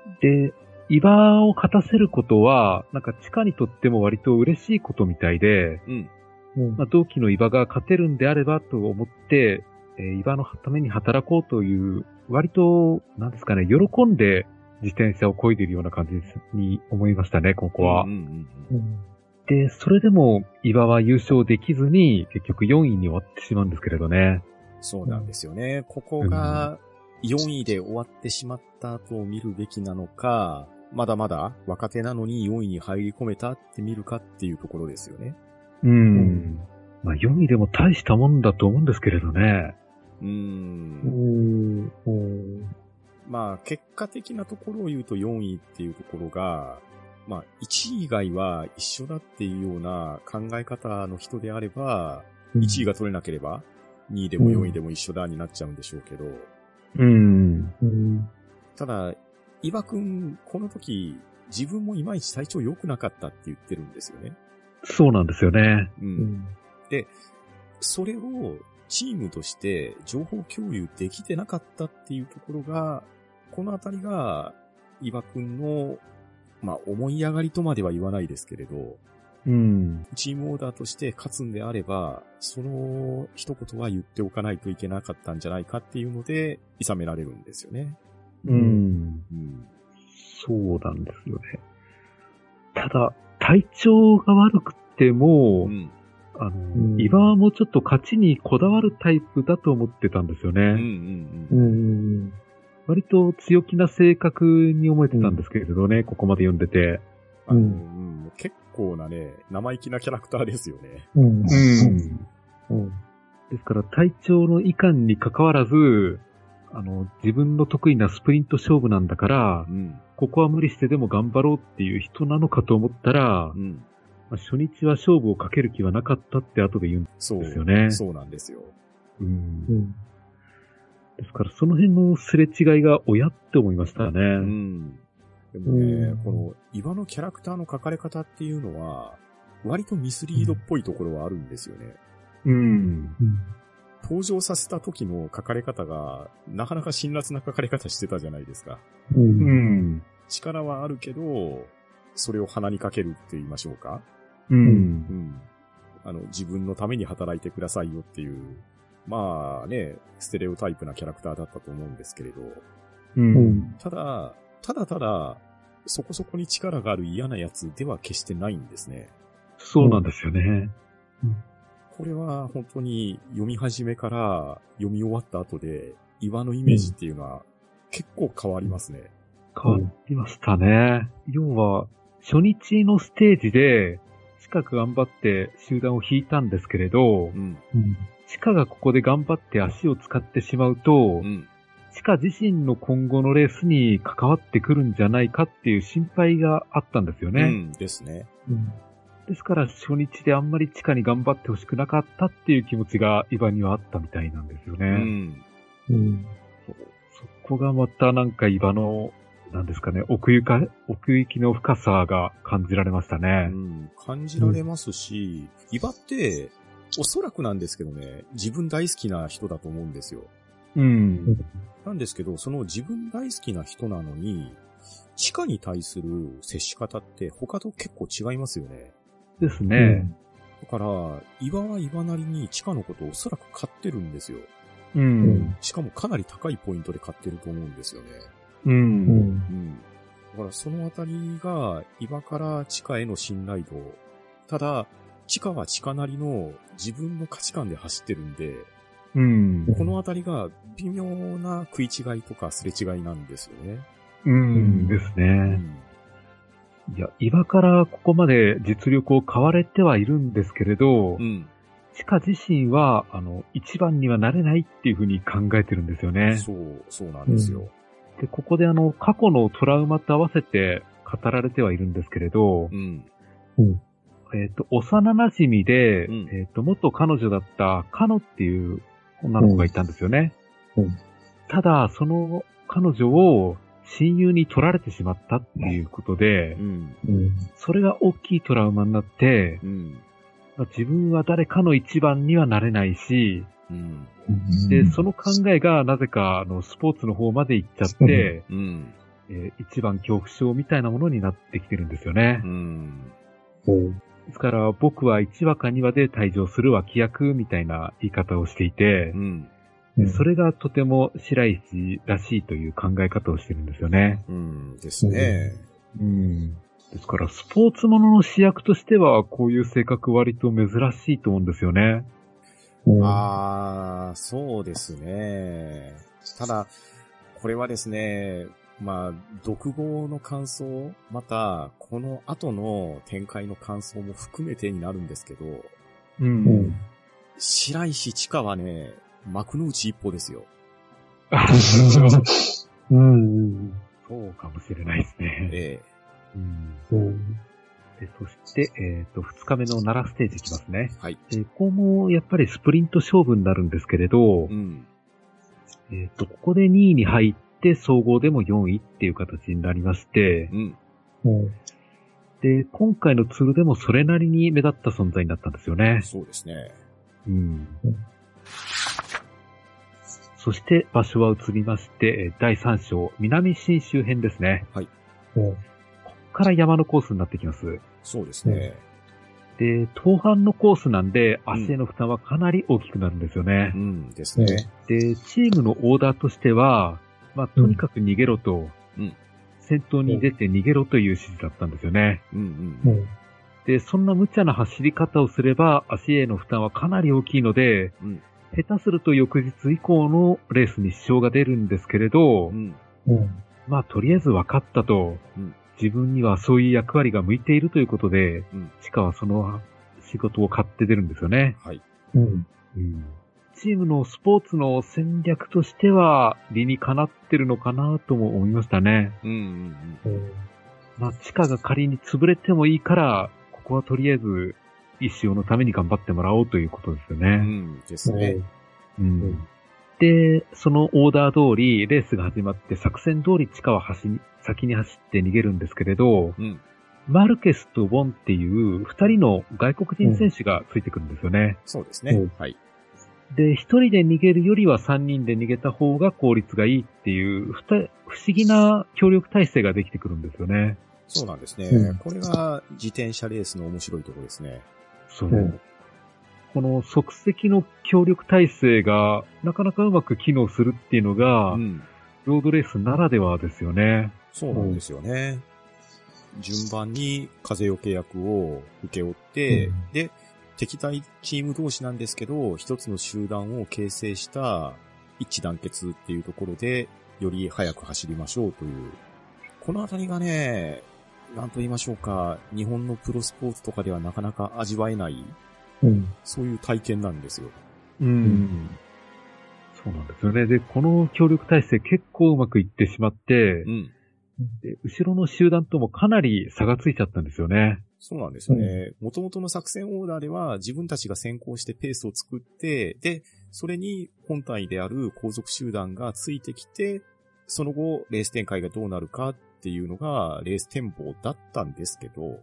ん。で、岩を勝たせることは、なんか地下にとっても割と嬉しいことみたいで、うん。うんまあ、同期の岩が勝てるんであればと思って、えー岩のために働こうという、割と、なんですかね、喜んで自転車を漕いでいるような感じに思いましたね、ここは。うんうんうんうん。で、それでも岩は優勝できずに、結局4位に終わってしまうんですけれどね。そうなんですよね。ここが4位で終わってしまったと見るべきなのか、まだまだ若手なのに4位に入り込めたって見るかっていうところですよね。うん。まあ4位でも大したもんだと思うんですけれどね。うん。まあ、結果的なところを言うと4位っていうところが、まあ、1位以外は一緒だっていうような考え方の人であれば、1位が取れなければ、2位でも4位でも一緒だになっちゃうんでしょうけど、うん。うん。ただ、岩くん、この時、自分もいまいち体調良くなかったって言ってるんですよね。そうなんですよね。う。うんん。それをチームとして情報共有できてなかったっていうところが、このあたりが、岩くんの、まあ、思い上がりとまでは言わないですけれど、うん。チームオーダーとして勝つんであれば、その一言は言っておかないといけなかったんじゃないかっていうので、諌められるんですよね。うん。うん。そうなんですよね。ただ、体調が悪くても、うん。あの、ん岩はもうちょっと勝ちにこだわるタイプだと思ってたんですよね。うん。う。ん。割と強気な性格に思えてたんですけれどね、ここまで読んでて。あの、ううん、結構なね、生意気なキャラクターですよね。うん。うん。うん。ですから、体調の遺憾に関わらず、あの、自分の得意なスプリント勝負なんだからう、ん。ここは無理してでも頑張ろうっていう人なのかと思ったら、うん。まあ初日は勝負をかける気はなかったって後で言うんそう。ですよね。そうなんですよ。うんうん。ですから、その辺のすれ違いが親って思いましたね。うん。でもね、うんこの岩のキャラクターの描かれ方っていうのは、割とミスリードっぽいところはあるんですよね。うん。登場させた時の書かれ方が、なかなか辛辣な書かれ方してたじゃないですか。う。うんん。力はあるけど、それを鼻にかけるって言いましょうか。うん。うん。あの、自分のために働いてくださいよっていう、まあね、ステレオタイプなキャラクターだったと思うんですけれど、う。うんん。ただ、ただただ、そこそこに力がある嫌なやつでは決してないんですね。そうなんですよね。これは本当に読み始めから読み終わった後で、岩のイメージっていうのは結構変わりますね。変わりましたね。要は、初日のステージで、近く頑張って集団を引いたんですけれどう、ん。うん。地下がここで頑張って足を使ってしまうとう、ん。地下自身の今後のレースに関わってくるんじゃないかっていう心配があったんですよね。うん。ですね。うん。ですから初日であんまり地下に頑張ってほしくなかったっていう気持ちがイバにはあったみたいなんですよね。うん。うん。そこがまたなんかイバの、なんですかね、奥行か、奥行きの深さが感じられましたうね。ん。感じられますし、岩って、おそらくなんですけどね、自分大好きな人だと思うんですよ。うん。なんですけど、その自分大好きな人なのに、地下に対する接し方って他と結構違いますよね。ですね。だから、岩は岩なりに地下のことをおそらく買ってるんですよ。うん。うんしかもかなり高いポイントで買ってると思うんですよね。う。うんん。うん。だからそのあたりが岩から地下への信頼度。ただ、地下は地下なりの自分の価値観で走ってるんで、うん。このあたりが微妙な食い違いとかすれ違いなんですよね。うんですうね。ん。いや、今からここまで実力を買われてはいるんですけれどう、ん。チカ自身は、あの、一番にはなれないっていうふうに考えてるんですよね。そう、そうなんですよ。で、ここであの、過去のトラウマと合わせて語られてはいるんですけれどう、ん。えっ、と、幼馴染で、うんえっ、と、元彼女だったカノっていう女の子がいたんですよね。うんうんただ、その彼女を親友に取られてしまったっていうことでう、ん。うん。それが大きいトラウマになって、うん。まあ自分は誰かの一番にはなれないし、うん。で、その考えがなぜか、あの、スポーツの方まで行っちゃって、うん。えー一番恐怖症みたいなものになってきてるんですよねう。ん。うん。ですから、僕は1話か2話で退場する脇役みたいな言い方をしていてう、ん。うんそれがとても白石らしいという考え方をしてるんですよね。うん。ですね。うん。ですから、スポーツものの主役としては、こういう性格割と珍しいと思うんですよね。うんああ、そうですね。ただ、これはですね、まあ、独語の感想、また、この後の展開の感想も含めてになるんですけど、ううん。白石千佳はね、幕の内一歩ですよ。うん。そうかもしれないですね。えうんうん。でそして、えっ、と、2日目の奈良ステージいきますね。えはい。で、ここもやっぱりスプリント勝負になるんですけれどう、ん。えっ、と、ここで2位に入って、総合でも4位っていう形になりましてう、ん。うん。で、今回のツールでもそれなりに目立った存在になったんですよね。そうですね。うんうん。そして場所は移りまして、えー第3章、南新周辺ですね。うん。ここから山のコースになってきます。そうですね。で、東半のコースなんで、足への負担はかなり大きくなるんですよねう。ん。ですね。で、チームのオーダーとしては、まあ、とにかく逃げろと、うん先頭に出て逃げろという指示だったんですよね。うんうん。うん。で、そんな無茶な走り方をすれば、足への負担はかなり大きいので、うん下手すると翌日以降のレースに支障が出るんですけれど、うん。うん。まあ、とりあえず分かったと、うん自分にはそういう役割が向いているということで、うんチカはその仕事を買って出るんですよね。はい。うん。チームのスポーツの戦略としては理にかなってるのかなとも思いましたね。うんうんうん。まあ、地下が仮に潰れてもいいから、ここはとりあえず、一生のために頑張ってもらおうということですようん。うね。ん。ですね。うんで、そのオーダー通り、レースが始まって作戦通り地下は走り、先に走って逃げるんですけれど、うん。マルケスとボンっていう二人の外国人選手がついてくるんですよね。そうですねうん。はい。で、一人で逃げるよりは三人で逃げた方が効率がいいっていう、不思議な協力体制ができてくるんですよね。そうなんですね。うんこれが自転車レースの面白いところですね。そう。うんこの即席の協力体制がなかなかうまく機能するっていうのが、うん。ロードレースならではですよね。そうなんですよね。順番に風よけ役を受け負って、うんで、敵対チーム同士なんですけど、一つの集団を形成した一致団結っていうところで、より速く走りましょうという。このあたりがね、なんと言いましょうか、日本のプロスポーツとかではなかなか味わえない、うん。そういう体験なんですよ。うん。そうなんですよね。で、この協力体制結構うまくいってしまってう、ん。で後ろの集団ともかなり差がついちゃったんですよね。そうなんですよね。元々の作戦オーダーでは自分たちが先行してペースを作って、で、それに本体である後続集団がついてきて、その後、レース展開がどうなるかっていうのが、レース展望だったんですけど、う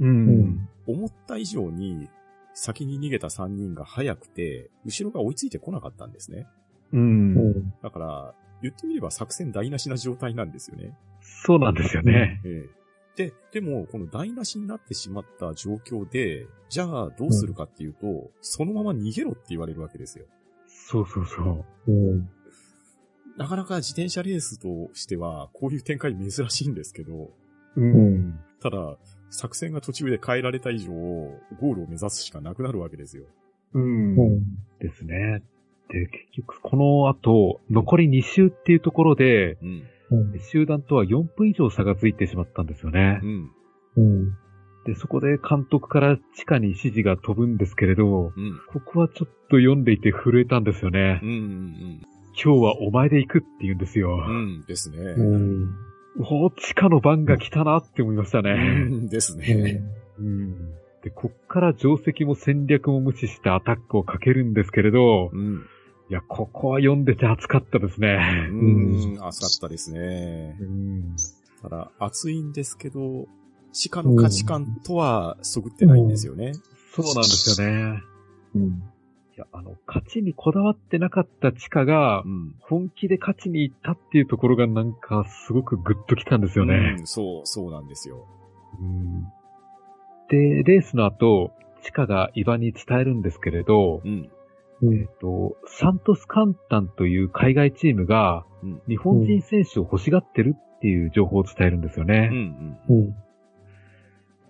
うん。思った以上に、先に逃げた3人が早くて、後ろが追いついてこなかったんですね。う。うんん。だから、言ってみれば作戦台無しな状態なんですよね。そうなんですよね。ええ。で、でも、この台無しになってしまった状況で、じゃあどうするかっていうと、そのまま逃げろって言われるわけですよ。そうそうそう。うん。なかなか自転車レースとしては、こういう展開珍しいんですけど、ううん。ただ、作戦が途中で変えられた以上、ゴールを目指すしかなくなるわけですよ。うんうん。ですね。で、結局この後、残り2周っていうところで、うん。うん。集団とは4分以上差がついてしまったんですよねう。ん。うん。で、そこで監督から地下に指示が飛ぶんですけれど、うん。ここはちょっと読んでいて震えたんですよねうん。う。ん。今日はお前で行くって言うんですよ。うん。うん。ですね。うん。おー地下の番が来たなって思いましたうね。ん。ですね。うん。で、こっから定石も戦略も無視してアタックをかけるんですけれど、うん。いや、ここは読んでて熱かったですね。うん。熱かったですね。うん。ただ、熱いんですけど、地下の価値観とはそぐってないんですよね。そうなんですよね。うん。いや、あの、勝ちにこだわってなかった地下がう、ん。本気で勝ちに行ったっていうところがなんかすごくグッときたんですよね。うんそう、そうなんですよ。うんで、レースの後、チカがイバに伝えるんですけれど、うん。うんえっと、サントスカンタンという海外チームがうん、日本人選手を欲しがってるっていう情報を伝えるんですようん。ね。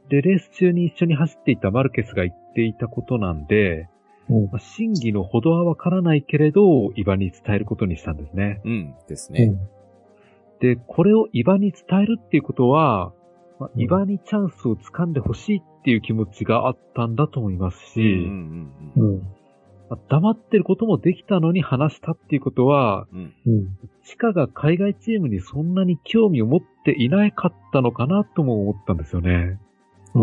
で、レース中に一緒に走っていたマルケスが言っていたことなんで、うんまあ真偽のほどはわからないけれど、イバに伝えることにしたんですね。うん。ですね。うん。で、これをイバに伝えるっていうことは、まあうんイバにチャンスを掴んでほしいっていう気持ちがあったんだと思いますし、黙ってることもできたのに話したっていうことは、うん。うん。チカが海外チームにそんなに興味を持っていなかったのかなとも思ったんですよね。うん。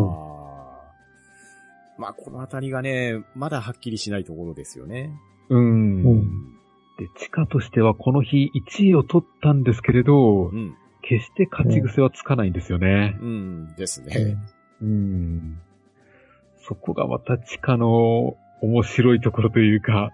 まあ、このあたりがね、まだはっきりしないところですよね。うん。うんで、チカとしてはこの日1位を取ったんですけれど、うん。決して勝ち癖はつかないんですよね。うん。ですね。うん。そこがまたチカの面白いところというか、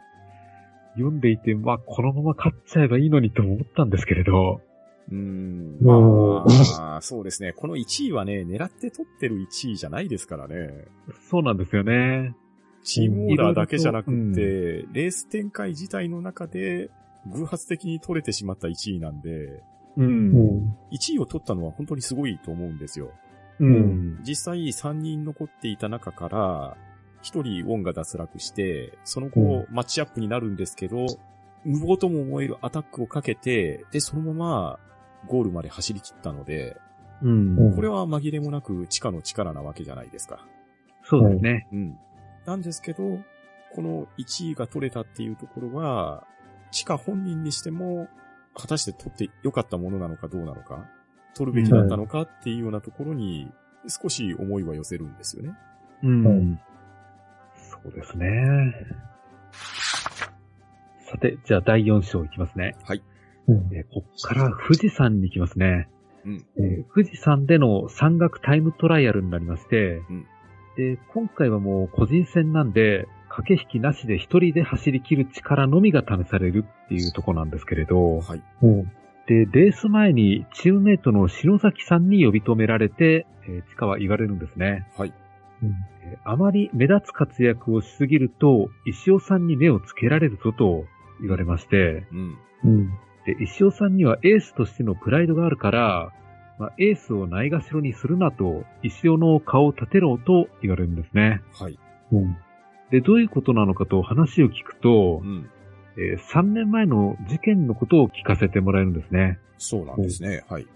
読んでいて、まあ、このまま勝っちゃえばいいのにと思ったんですけれど、うん。もうまあ、そうですね。この1位はね、狙って取ってる1位じゃないですからね。そうなんですよね。チームオーダーだけじゃなくうんって、レース展開自体の中で、偶発的に取れてしまった1位なんで、う。うんん。1位を取ったのは本当にすごいと思うんですよ。うん。実際3人残っていた中から、1人ウォンが脱落して、その後、マッチアップになるんですけど、無謀とも思えるアタックをかけて、で、そのままゴールまで走り切ったので、うん。これは紛れもなく地下の力なわけじゃないですか。そうですね。うん。なんですけど、この1位が取れたっていうところは、地下本人にしても、果たして取って良かったものなのかどうなのか、取るべきだったのかっていうようなところに、少し思いは寄せるんですよね。うん。うですね。さて、じゃあ第4章いきますね。はい。うん。えーこっから富士山に行きますね。うん。えー富士山での山岳タイムトライアルになりまして、うんで、今回はもう個人戦なんで、駆け引きなしで一人で走り切る力のみが試されるっていうとこなんですけれど、はい。うん。で、レース前にチームメイトの篠崎さんに呼び止められて、えー、チカは言われるんですね。はい。えーあまり目立つ活躍をしすぎると、石尾さんに目をつけられるぞと言われまして、うん。うん。で、石尾さんにはエースとしてのプライドがあるから、まあ、エースをないがしろにするなと、石尾の顔を立てろと言われるんですね。はい。うん。で、どういうことなのかと話を聞くとう、ん。えー3年前の事件のことを聞かせてもらえるんですね。そうなんですね。はい。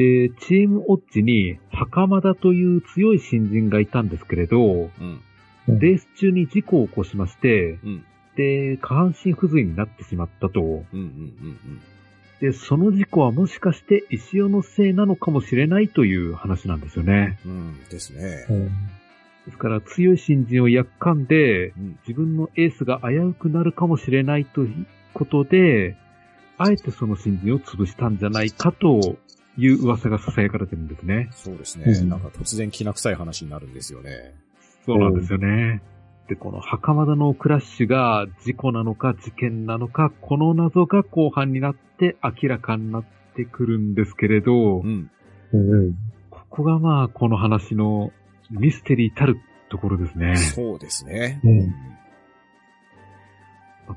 で、チームオッチに、袴田という強い新人がいたんですけれど、うん。レース中に事故を起こしまして、うん。で、下半身不随になってしまったと。うん。うん。うん。で、その事故はもしかして石尾のせいなのかもしれないという話なんですよね。うん。うん。ですねう。ん。ですから強い新人をやっかんで、うん。自分のエースが危うくなるかもしれないということで、あえてその新人を潰したんじゃないかという噂が囁かれてるんですね。そうですね。うんなんか突然気な臭い話になるんですよね。そうなんですよね。で、この袴田のクラッシュが事故なのか事件なのか、この謎が後半になって明らかになってくるんですけれど、うん。うん。ここがまあこの話のミステリーたるところですね。そうですね。うん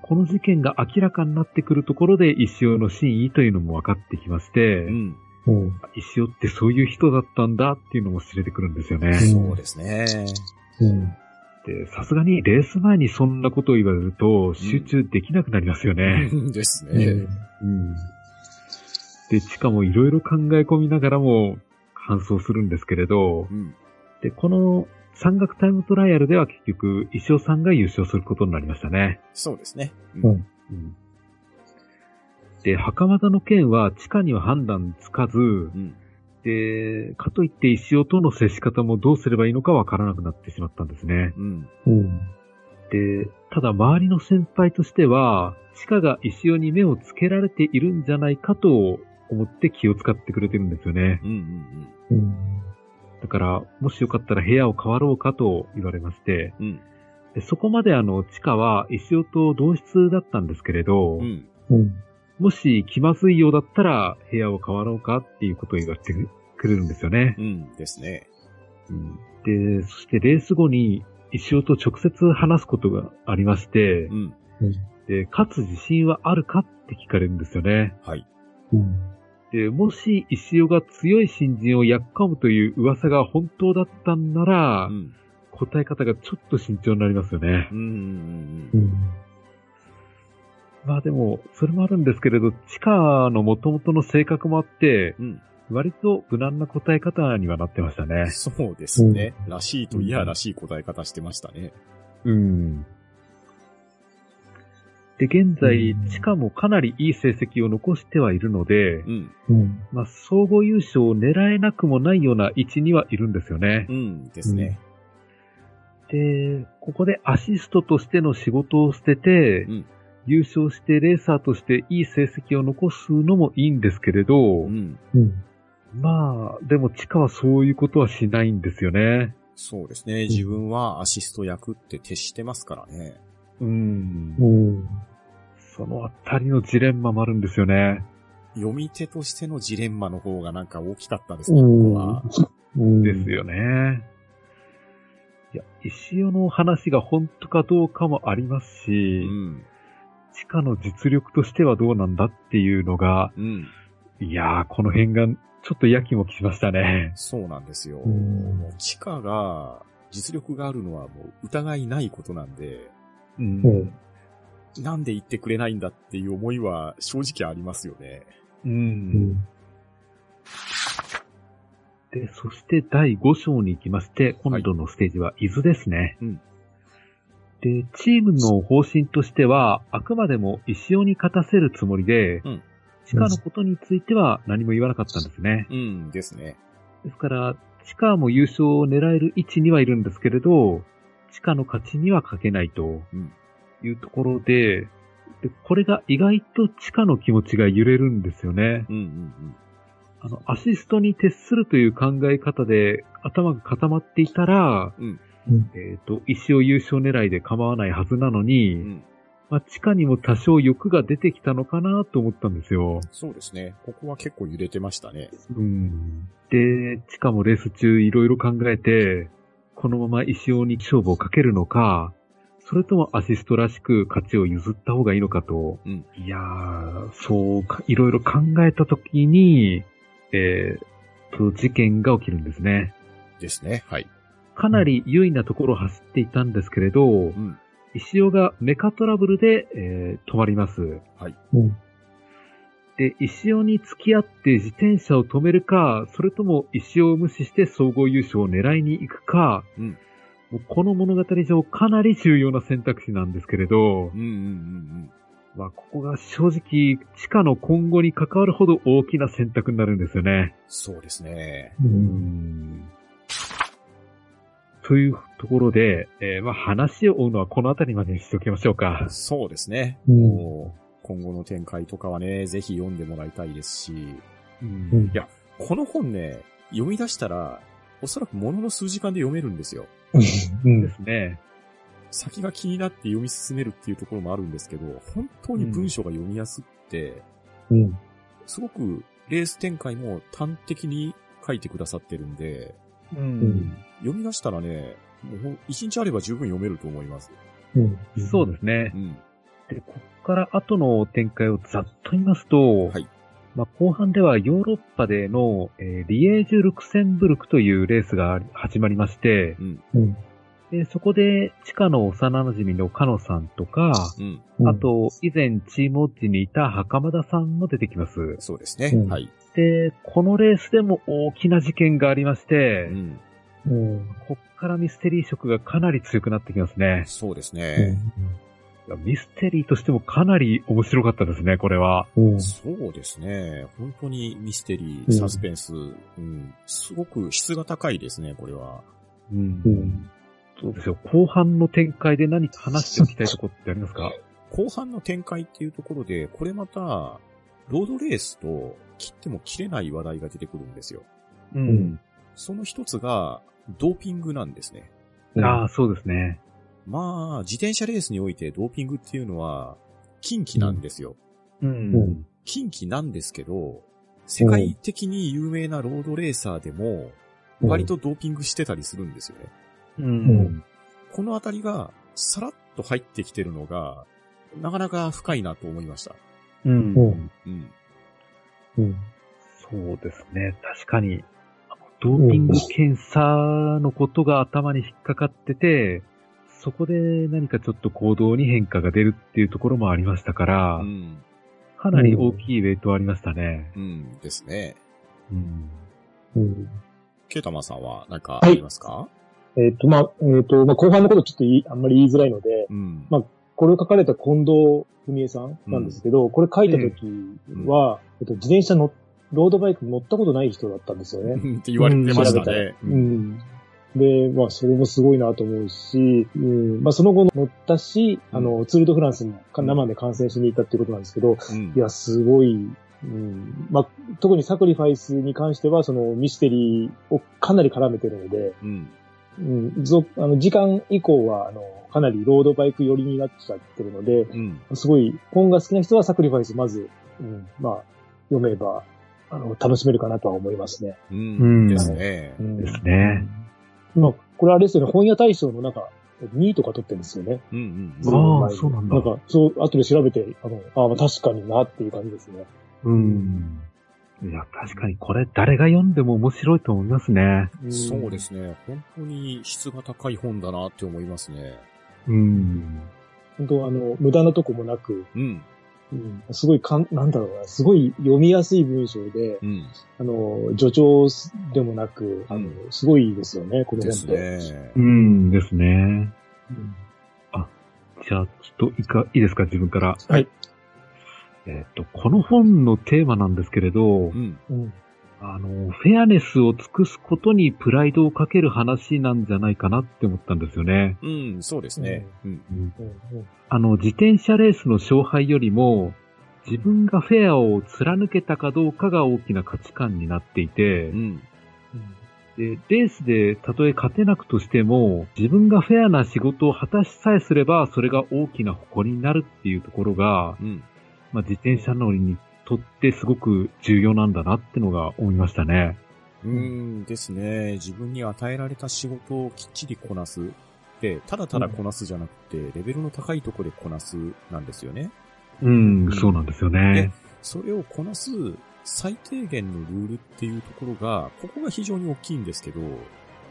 この事件が明らかになってくるところで石尾の真意というのも分かってきまして、うん。うん。石尾ってそういう人だったんだっていうのも知れてくるんですよね。んそうですね。うん。で、さすがにレース前にそんなことを言われると集中できなくなりますよね。ですうんね。うん。で、しかもいろいろ考え込みながらも搬送するんですけれど、うん。で、この山岳タイムトライアルでは結局、石尾さんが優勝することになりましたね。そうですね。うんうん。で、袴田の件は地下には判断つかず、うん。で、かといって石尾との接し方もどうすればいいのかわからなくなってしまったんですね。うん。うん。で、ただ周りの先輩としては、地下が石尾に目をつけられているんじゃないかと思って気を使ってくれてるんですよね。うん。うん。うん。だから、もしよかったら部屋を変わろうかと言われまして、うん。でそこまであの、地下は石尾と同室だったんですけれど、うん。うん。もし気まずいようだったら部屋を変わろうかっていうことを言われてくれるんですよね。うん。ですね。で、そしてレース後に石尾と直接話すことがありましてう、ん。で、勝つ自信はあるかって聞かれるんですよね。はい。うん。で、もし石尾が強い新人をやっかむという噂が本当だったんなら、うん。答え方がちょっと慎重になりますよね。うん。うん。うん。まあでも、それもあるんですけれど、地下の元々の性格もあって、うん。割と無難な答え方にはなってましたね。そうですね。らしいといやらしい答え方してましたね。うん。で、現在う、ん地下もかなりいい成績を残してはいるので、うん。うん。まあ、総合優勝を狙えなくもないような位置にはいるんですよねう。ん。ですね。で、ここでアシストとしての仕事を捨てて、うん優勝してレーサーとしていい成績を残すのもいいんですけれど、うん。うん。まあ、でも地下はそういうことはしないんですよね。そうですね。自分はアシスト役って徹してますからね。うん。うん。そのあたりのジレンマもあるんですよね。読み手としてのジレンマの方がなんか大きかったですね、ここは。うん。ですよね。いや、石尾の話が本当かどうかもありますうし、ん。地下の実力としてはどうなんだっていうのが、うん。いやー、この辺がちょっとやきもきしましたね。そうなんですよ。地下が実力があるのはもう疑いないことなんで、うんうん。なんで言ってくれないんだっていう思いは正直ありますよね。う。うんん。で、そして第5章に行きまして、今度のステージは伊豆ですね。うんで、チームの方針としては、あくまでも石尾に勝たせるつもりで、うん地下のことについては何も言わなかったんですね。うんですね。ですから、地下も優勝を狙える位置にはいるんですけれど、地下の勝ちにはかけないとうんいうところで、でこれが意外と地下の気持ちが揺れるんですよね。うんうんあの、アシストに徹するという考え方で頭が固まっていたら、うんうんえっ、と、石尾優勝狙いで構わないはずなのに、うん。うん。まあ、地下にも多少欲が出てきたのかなと思ったんですよ。そうですね。ここは結構揺れてましたね。うん。で、地下もレース中いろいろ考えて、このまま石尾に勝負をかけるのか、それともアシストらしく勝ちを譲った方がいいのかと、うんいやー、そうか、いろいろ考えたときに、えー、と、事件が起きるんですね。ですね。はい。かなり優位なところを走っていたんですけれど、うん。石尾がメカトラブルで、えー止まります。うん。で、石尾に付き合って自転車を止めるか、それとも石尾を無視して総合優勝を狙いに行くか、うんもうこの物語上かなり重要な選択肢なんですけれど、うんうんうんまあ、ここが正直、地下の今後に関わるほど大きな選択になるんですよね。そうですね。う。うんん。というところで、えーまあ、話を追うのはこの辺りまでにしておきましょうか。そうですね。うん。もう今後の展開とかはね、ぜひ読んでもらいたいですし、うんうんいやこの本ね、読み出したら、おそらくものの数時間で読めるんですよ。うんで。すね。先が気になって読み進めるっていうところもあるんですけど、本当に文章が読みやすくて、うん。すごくレース展開も端的に書いてくださってるんで、ううん読み出したらね、もう一日あれば十分読めると思います。うん。そうですねう。ん。で、ここから後の展開をざっと言いますと、はいまあ、後半ではヨーロッパでの、えーリエージュ・ルクセンブルクというレースが始まりまして、うん。うん。でそこで、地下の幼馴染のカノさんとか、うん。あ、と、以前チームウォッチにいた袴田さんも出てきます。そうですね。うんはい。で、このレースでも大きな事件がありまして、うん。うん。こっからミステリー色がかなり強くなってきますね。そうですうね。いやミステリーとしてもかなり面白かったですね、これは。ん。そうですね。本当にミステリー、うんサスペンス、うん。すごく質が高いですね、これは。うんうんそうですよ。後半の展開で何か話しておきたいとこってありますか？後半の展開っていうところで、これまた、ロードレースと切っても切れない話題が出てくるんですよ。ううん。その一つが、ドーピングなんですね。ああ、そうですね。まあ、自転車レースにおいてドーピングっていうのは、禁忌なんですよ。ううん。禁忌なんですけど、世界的に有名なロードレーサーでも、割とドーピングしてたりするんですよね。ううん。このあたりが、さらっと入ってきてるのが、なかなか深いなと思いました。うんうんうん。うん。そうですね。確かに、あのドーピング検査のことが頭に引っかかってて、そこで何かちょっと行動に変化が出るっていうところもありましたから、うん。かなり大きいウェイトはありましたね。うんですね。うん。うん。ケータマンさんは何かありますか、えっと、まあ、えっと、まあ、後半のことちょっと言いあんまり言いづらいので、うん。まあこれを書かれた近藤文江さんなんですけど、これ書いた時は、えっと、自転車乗っロードバイク乗ったことない人だったんですよね。って言われてましたね。う。ん。で、まあ、それもすごいなと思うし、うん、まあ、その後乗ったし、あの、ツールドフランスに生で観戦しに行ったっていうことなんですけど、うんいや、すごい、うん、まあ、特にサクリファイスに関しては、そのミステリーをかなり絡めてるので、うん。うん、ぞあの時間以降は、あの、かなりロードバイク寄りになっちゃってるので、うん。すごい、本が好きな人はサクリファイスまず、うん、まあ、読めば、あの、楽しめるかなとは思いますね。う。うんんですね。うんですね。まあ、これあれですよね、本屋大賞のなんか、2位とか取ってるんですよね。うんうん。ああそうなんだなんか、そう、後で調べて、あの、ああ、まあ確かになっていう感じですね。うん。いや、確かにこれ誰が読んでも面白いと思いますね。そうですね。本当に質が高い本だなって思いますね。うん。本当あの、無駄なとこもなく、うん。うん、すごいかん、なんだろうな、すごい読みやすい文章で、うん。あの、助長でもなく、あのうん、すごいですよね、このです本って。ねう。んですね。うんじゃあ、ちょっといいか、いいですか、自分から。はい。えっ、と、この本のテーマなんですけれどう、ん。うん。あの、フェアネスを尽くすことにプライドをかける話なんじゃないかなって思ったんですよね。うん、そうですね。うん。うんあの、自転車レースの勝敗よりも、自分がフェアを貫けたかどうかが大きな価値観になっていて、うん。で、レースでたとえ勝てなくとしても、自分がフェアな仕事を果たしさえすれば、それが大きな誇りになるっていうところが、うん。まあ、自転車乗りにとってすごく重要なんだなってのが思いましたね。うんですね。自分に与えられた仕事をきっちりこなす。で、ただただこなすじゃなくて、レベルの高いところでこなすなんですよね。うん、そうなんですよね。それをこなす最低限のルールっていうところが、ここが非常に大きいんですけど、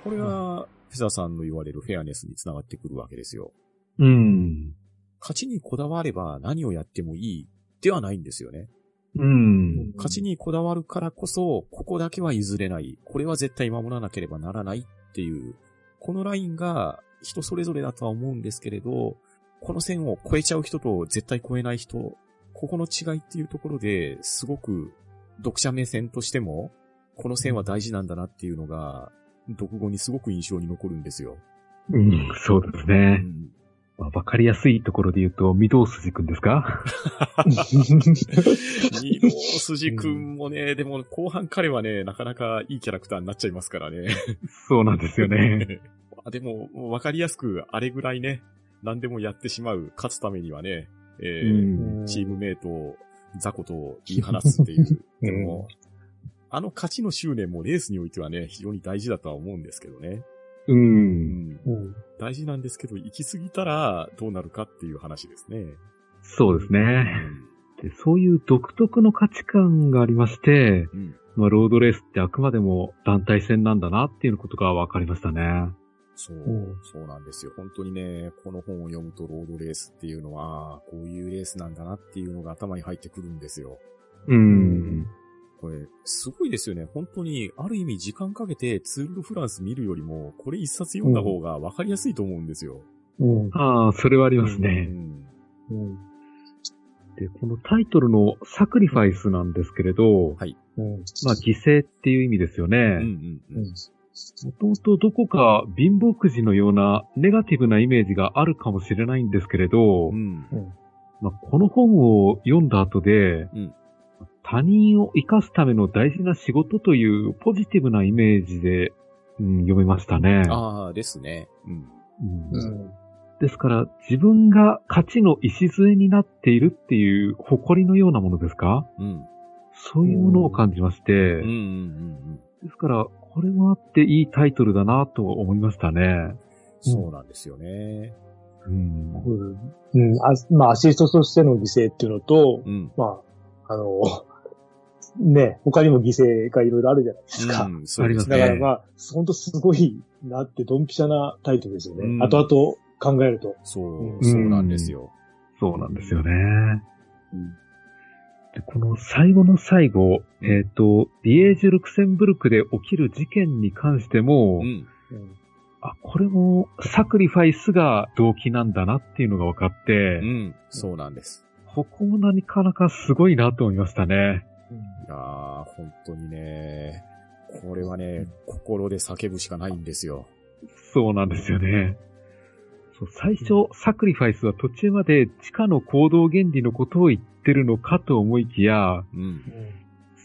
これは、フェザーさんの言われるフェアネスにつながってくるわけですよ。うん。勝ちにこだわれば何をやってもいいではないんですよね。うん。勝ちにこだわるからこそ、ここだけは譲れない。これは絶対守らなければならないっていう、このラインが人それぞれだとは思うんですけれど、この線を越えちゃう人と絶対越えない人、ここの違いっていうところですごく読者目線としても、この線は大事なんだなっていうのが、読後にすごく印象に残るんですよ。うん、そうですうね。んまあわかりやすいところで言うと、御堂筋くんですか？二郎筋くんもね、でも後半彼はね、なかなかいいキャラクターになっちゃいますからね。そうなんですよね。あでも、わかりやすく、あれぐらいね、何でもやってしまう、勝つためにはね、えーうんチームメイトを、雑魚と言い放つっていう。うんでも、あの勝ちの執念もレースにおいてはね、非常に大事だとは思うんですけどね。う。うん大事なんですけど、行き過ぎたらどうなるかっていう話ですね。そうですね。うん。でそういう独特の価値観がありまして、うん。まあ、ロードレースってあくまでも団体戦なんだなっていうことが分かりましたね。そう、うんそうなんですよ。本当にね、この本を読むとロードレースっていうのは、こういうレースなんだなっていうのが頭に入ってくるんですよ。うん。これ、すごいですよね。本当に、ある意味時間かけてツール・ド・フランス見るよりも、これ一冊読んだ方が分かりやすいと思うんですよ。うん。ああ、それはありますうね。ん。うん。で、このタイトルのサクリファイスなんですけれど、はいうん。まあ犠牲っていう意味ですよね。うんうんううん。ん。もともとどこか貧乏くじのようなネガティブなイメージがあるかもしれないんですけれど、うん。まあ、この本を読んだ後で、うん他人を生かすための大事な仕事というポジティブなイメージで、うん、読めましたね。ああ、ですね。うん。うんうん。ですから、自分が価値の礎になっているっていう誇りのようなものですか？うん。そういうものを感じまして、うんうんうんですから、これもあっていいタイトルだなと思いましたね。うん。そうなんですよね。うん。うん。うん。あまあ、アシストとしての犠牲っていうのと、うん。まあ、あの、ね、他にも犠牲がいろいろあるじゃないですか。うん、そうですね。だからまあ、本当すごいなって、ドンピシャなタイトルですよね。うん後々考えると。そうう、んそうなんですよ。そうなんですよね。うんでこの最後の最後、えっ、と、リエージュ・ルクセンブルクで起きる事件に関しても、うん。うんあ、これもサクリファイスが動機なんだなっていうのが分かって、うん。そうなんです。ここもなかなかすごいなと思いましたね。いやー、本当にね、これはね、心で叫ぶしかないんですよ。そうなんですよね。そう最初、サクリファイスは途中まで地下の行動原理のことを言ってるのかと思いきや、うん。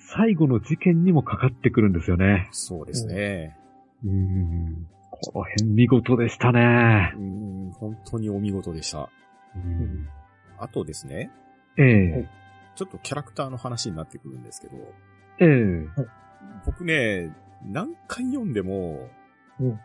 最後の事件にもかかってくるんですよね。そうですね。うん。この辺見事でしたね。うん、本当にお見事でした。うんあとですね、ええちょっとキャラクターの話になってくるんですけど、ええ僕ね、何回読んでも、うん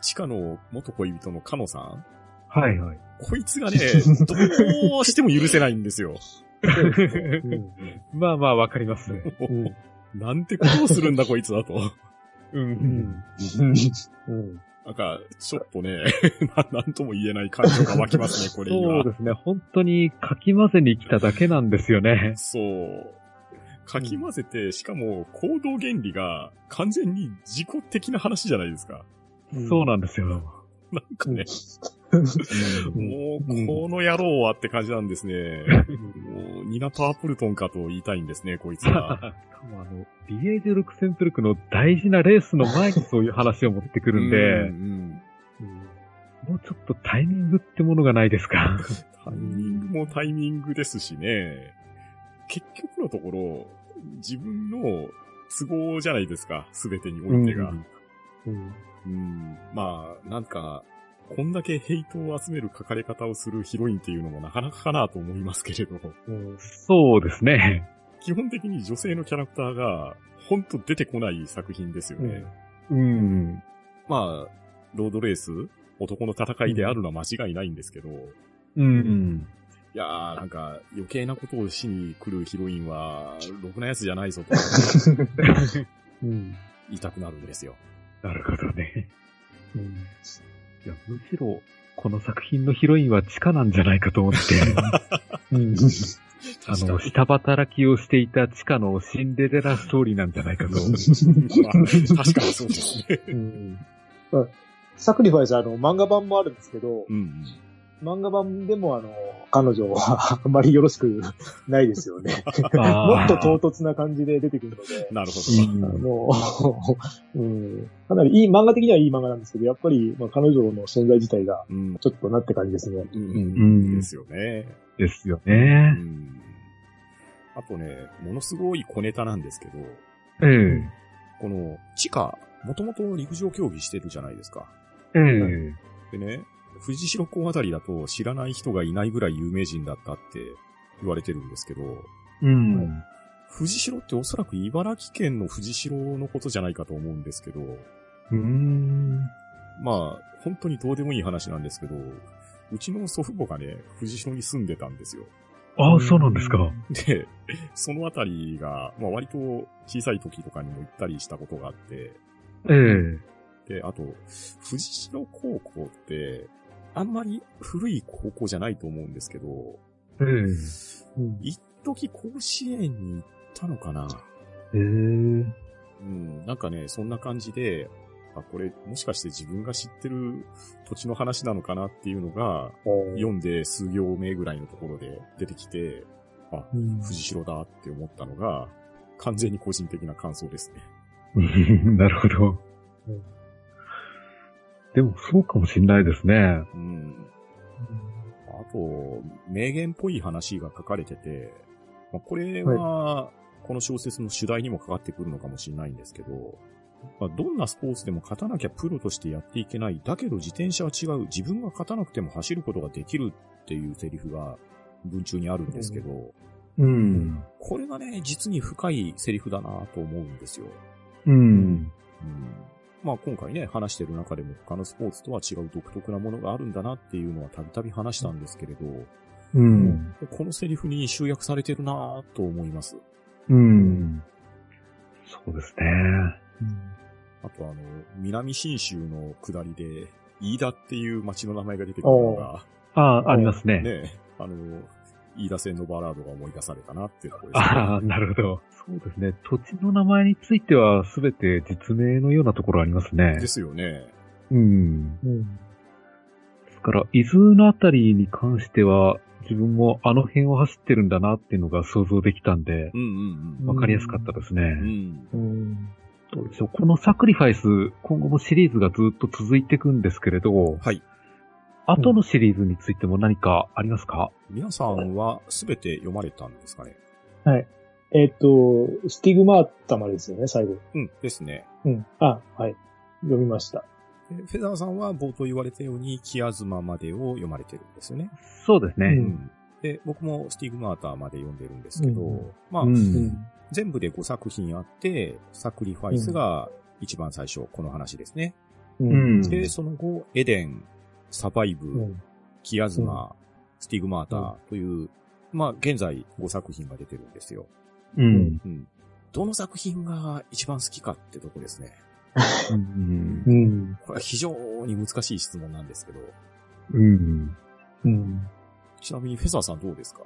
地下の元恋人のカノさんはいはい。こいつがね、どうしても許せないんですよ。うんまあまあわかります。う んなんてことをするんだこいつだと。う。うんんうんなんか、ちょっとね、ななんとも言えない感情が湧きますね、これには。そうですね。本当にかき混ぜに来ただけなんですよね。そう。かき混ぜて、しかも行動原理が完全に自己的な話じゃないですか。そうなんですよ。なんかね、うんもう、この野郎はって感じなんですね。もう、ニナ・パープルトンかと言いたいんですね、こいつは。しかもあの、リエージュ・ルクセンプルクの大事なレースの前にそういう話を持ってくるんで、うんもうちょっとタイミングってものがないですか？タイミングもタイミングですしね。結局のところ、自分の都合じゃないですか、すべてにおいてが。うんうん、まあ、なんか、こんだけヘイトを集める書かれ方をするヒロインっていうのもなかなかかなと思いますけれど、うんそうですね。基本的に女性のキャラクターが、ほんと出てこない作品ですよね。うん。まあ、ロードレース、男の戦いであるのは間違いないんですけど、うん。いやー、なんか、余計なことをしに来るヒロインは、ろくなやつじゃないぞと うん言いたくなるんですよ。なるほどね。うんいや、むしろ、この作品のヒロインは地下なんじゃないかと思って、うんあの。下働きをしていた地下のシンデレラストーリーなんじゃないかと。まあ確かにそうですね。うんまあサクリファイスあの漫画版もあるんですけど、うん。漫画版でもあの、彼女はあんまりよろしくないですよね。もっと唐突な感じで出てくるので。なるほあの、うん、かなりいい、漫画的にはいい漫画なんですけど、やっぱり、まあ、彼女の存在自体がど。うん。ちょっとなって感じですね。うん。うんですよね。ですようね。ん。あとね、ものすごい小ネタなんですけど、ええこの、地下、もともと陸上競技してるじゃないですか。ええでね、藤代港あたりだと知らない人がいないぐらい有名人だったって言われてるんですけど、うん。藤代っておそらく茨城県の藤代のことじゃないかと思うんですけど、うん。まあ、本当にどうでもいい話なんですけど、うちの祖父母がね、藤代に住んでたんですよ。ああ、そうなんですか。で、そのあたりが、まあ割と小さい時とかにも行ったりしたことがあって、ええで、あと、藤代高校って、あんまり古い高校じゃないと思うんですけど、ええうん。一時甲子園に行ったのかなええうん、なんかね、そんな感じで、あ、これ、もしかして自分が知ってる土地の話なのかなっていうのが、読んで数行目ぐらいのところで出てきて、あ、うん藤代だって思ったのが、完全に個人的な感想ですね。なるほどうん。でも、そうかもしんないですね。うん。あと、名言っぽい話が書かれてて、まあ、これは、この小説の主題にもかかってくるのかもしれないんですけど、まあ、どんなスポーツでも勝たなきゃプロとしてやっていけない。だけど自転車は違う。自分が勝たなくても走ることができるっていうセリフが文中にあるんですけど、うん。これがね、実に深いセリフだなと思うんですよ。うん。うんまあ今回ね、話してる中でも他のスポーツとは違う独特なものがあるんだなっていうのはたびたび話したんですけれど、うん。このセリフに集約されてるなと思います。うん。そうですね。あとあの、南新州の下りで、飯田っていう町の名前が出てくるのが、ああ、ありますね。ね、あの、飯田線のバラードが思い出されたなっていうところです、ね。ああ、なるほど。そうですね。土地の名前についてはすべて実名のようなところありますねで。すよね。うん。うん。ですから、伊豆のあたりに関しては、自分もあの辺を走ってるんだなっていうのが想像できたんで、うんうんうんわかりやすかったですね。うん。うん。うん。どうでしょう。このサクリファイス、今後もシリーズがずっと続いていくんですけれど、はい。後のシリーズについても何かありますか、皆さんはすべて読まれたんですかね？えっ、と、スティグマータまでですよね、最後。うん。ですね。うん。あ、はい。読みました。でフェザーさんは冒頭言われたように、キアズマまでを読まれてるんですよね。そうですね。うんで、僕もスティグマーターまで読んでるんですけど、うんまあ、うんうん。全部で5作品あって、サクリファイスが一番最初、この話ですね。ううんで、その後、エデン、サバイブ、うん。キアズマ、スティグマーターという、まあ、現在5作品が出てるんですよ。うん。うん。どの作品が一番好きかってとこですね。うんう。ん。これは非常に難しい質問なんですけど、うん。うん。ちなみにフェザーさんどうですか？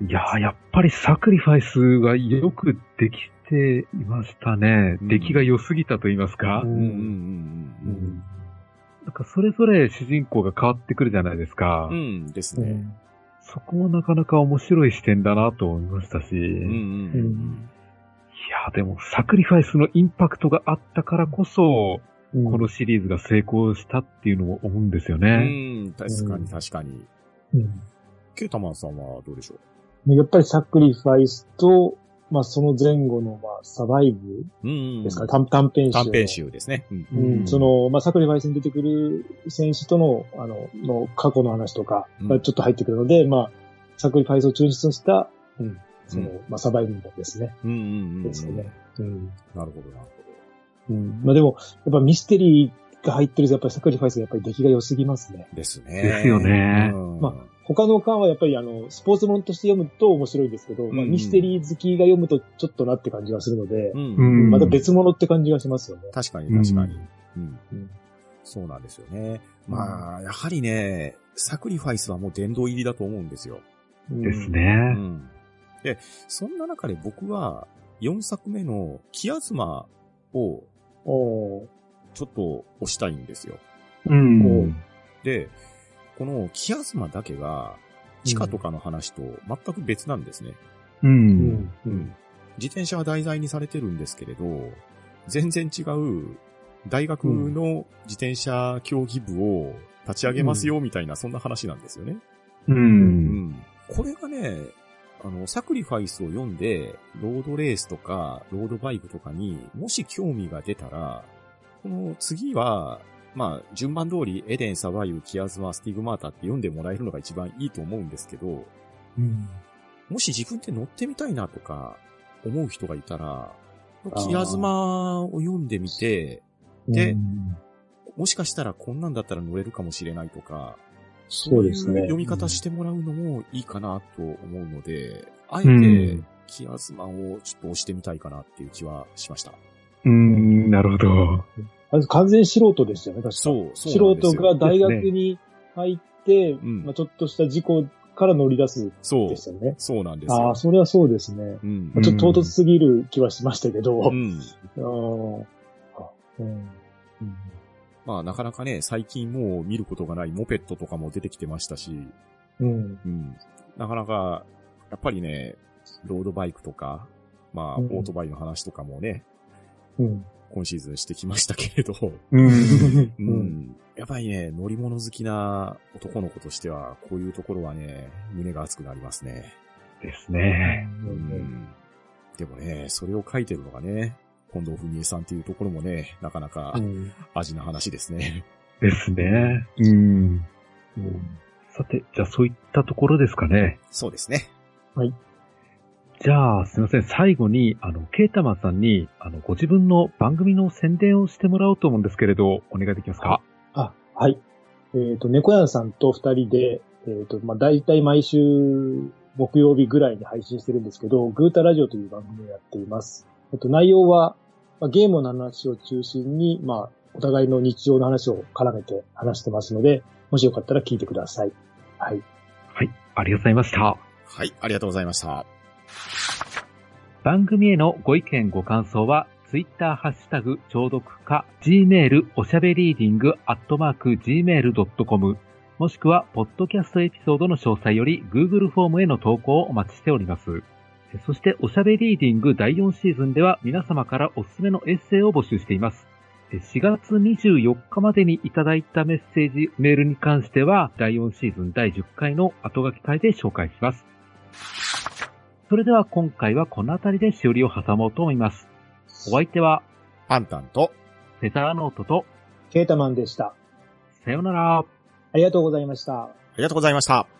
いやーやっぱりサクリファイスがよくできていましたね。うん出来が良すぎたと言いますか、うんうんうんうんうん。なんかそれぞれ主人公が変わってくるじゃないですか。うん。うんですね。うん。そこもなかなか面白い視点だなと思いましたし。うんうんいうんやーでもサクリファイスのインパクトがあったからこそ、うんこのシリーズが成功したっていうのも思うんですようね。ん。確かに確かに。うんケータマンさんはどうでしょう？やっぱりサクリファイスと、まあその前後の、まあサバイブうんですか、短短編集。短編。集ですね。うんうん、うんその、まあサクリファイスに出てくる選手との、あの、の過去の話とかがちょっと入ってくるので、まあ、サクリファイスを中心とした、うん、その、うんまあサバイブですね。うんうんうん。ですよね。うん。なるほど、なるうん。まあでも、やっぱミステリーが入ってると、やっぱりサクリファイスがやっぱり出来が良すぎますね。ほど。ですね。ですよねうんま他の巻はやっぱりあの、スポーツものとして読むと面白いんですけど、まあうんミステリー好きが読むとちょっとなって感じがするので、うんうんまた別物って感じがしますよね。確かに確かに。うんうんそうなんですよね。まあ、やはりね、サクリファイスはもう殿堂入りだと思うんですよ。ですうね。ん。で、そんな中で僕は、4作目のキアズマをちょっと押したいんですよ。うん。で、このキアズマだけが、地下とかの話と全く別なんですね。う。うんん。うん。自転車は題材にされてるんですけれど、全然違う大学の自転車競技部を立ち上げますよみたいな、そんな話なんですよね。う。うんん。これがね、あの、サクリファイスを読んで、ロードレースとか、ロードバイクとかにもし興味が出たら、この次は、まあ、順番通り、エデン、サバイユ、キアズマ、スティグマータって読んでもらえるのが一番いいと思うんですけど、うん。もし自分で乗ってみたいなとか思う人がいたら、キアズマを読んでみて、でうんもしかしたらこんなんだったら乗れるかもしれないとか、そうですね。い読み方してもらうのもいいかなと思うので、あえうてん、キアズマをちょっと押してみたいかなっていう気はしました。うん、なるほど。あれ完全素人ですよね、確かそう、そう素なんですよ。人が大学に入って、んまあ、ちょっとした事故から乗り出すそうで、すよね。そうなんですよああ、。それはそうですね。うんまあ。ちょっと唐突すぎる気はしましたけど。うん。あうんうんまあ、なかなかね、最近もう見ることがないモペットとかも出てきてましたし、うん。うん。なかなか、やっぱりね、ロードバイクとか、まあ、うんオートバイの話とかもね、うん。今シーズンしてきましたけれど、うん。ううんん。やっぱりね、乗り物好きな男の子としては、こういうところはね、胸が熱くなりますね。ですね。うん。でもね、それを書いてるのがね、近藤文江さんっていうところもね、なかなかうん味な話ですね。ですね。うん。さて、じゃあそういったところですかね。そうですね。じゃあ、すみません。最後に、あの、ケータマンさんに、あの、ご自分の番組の宣伝をしてもらおうと思うんですけれど、お願いできますか？あ、はい。えっ、と、猫屋さんと二人で、えっ、と、まあ、大体毎週木曜日ぐらいに配信してるんですけど、グータラジオという番組をやっています。えっ、と、内容は、まあ、ゲームの話を中心に、まあ、お互いの日常の話を絡めて話してますので、もしよかったら聞いてください。はい。はい。ありがとうございました。はい、ありがとうございました。番組へのご意見ご感想は、ツイッターハッシュタグ、聴読か、gmail おしゃべりーディングアットマーク gmail.com、もしくは、ポッドキャストエピソードの詳細より、Google フォームへの投稿をお待ちしております。そして、おしゃべりーディング第4シーズンでは、皆様からおすすめのエッセイを募集しています。4月24日までにいただいたメッセージ、メールに関しては、第4シーズン第10回の後書き会で紹介します。それでは今回はこの辺りでしおりを挟もうと思います。お相手は、パンタンと、フェザーノートと、ケータマンでした。さようなら。ありがとうございました。ありがとうございました。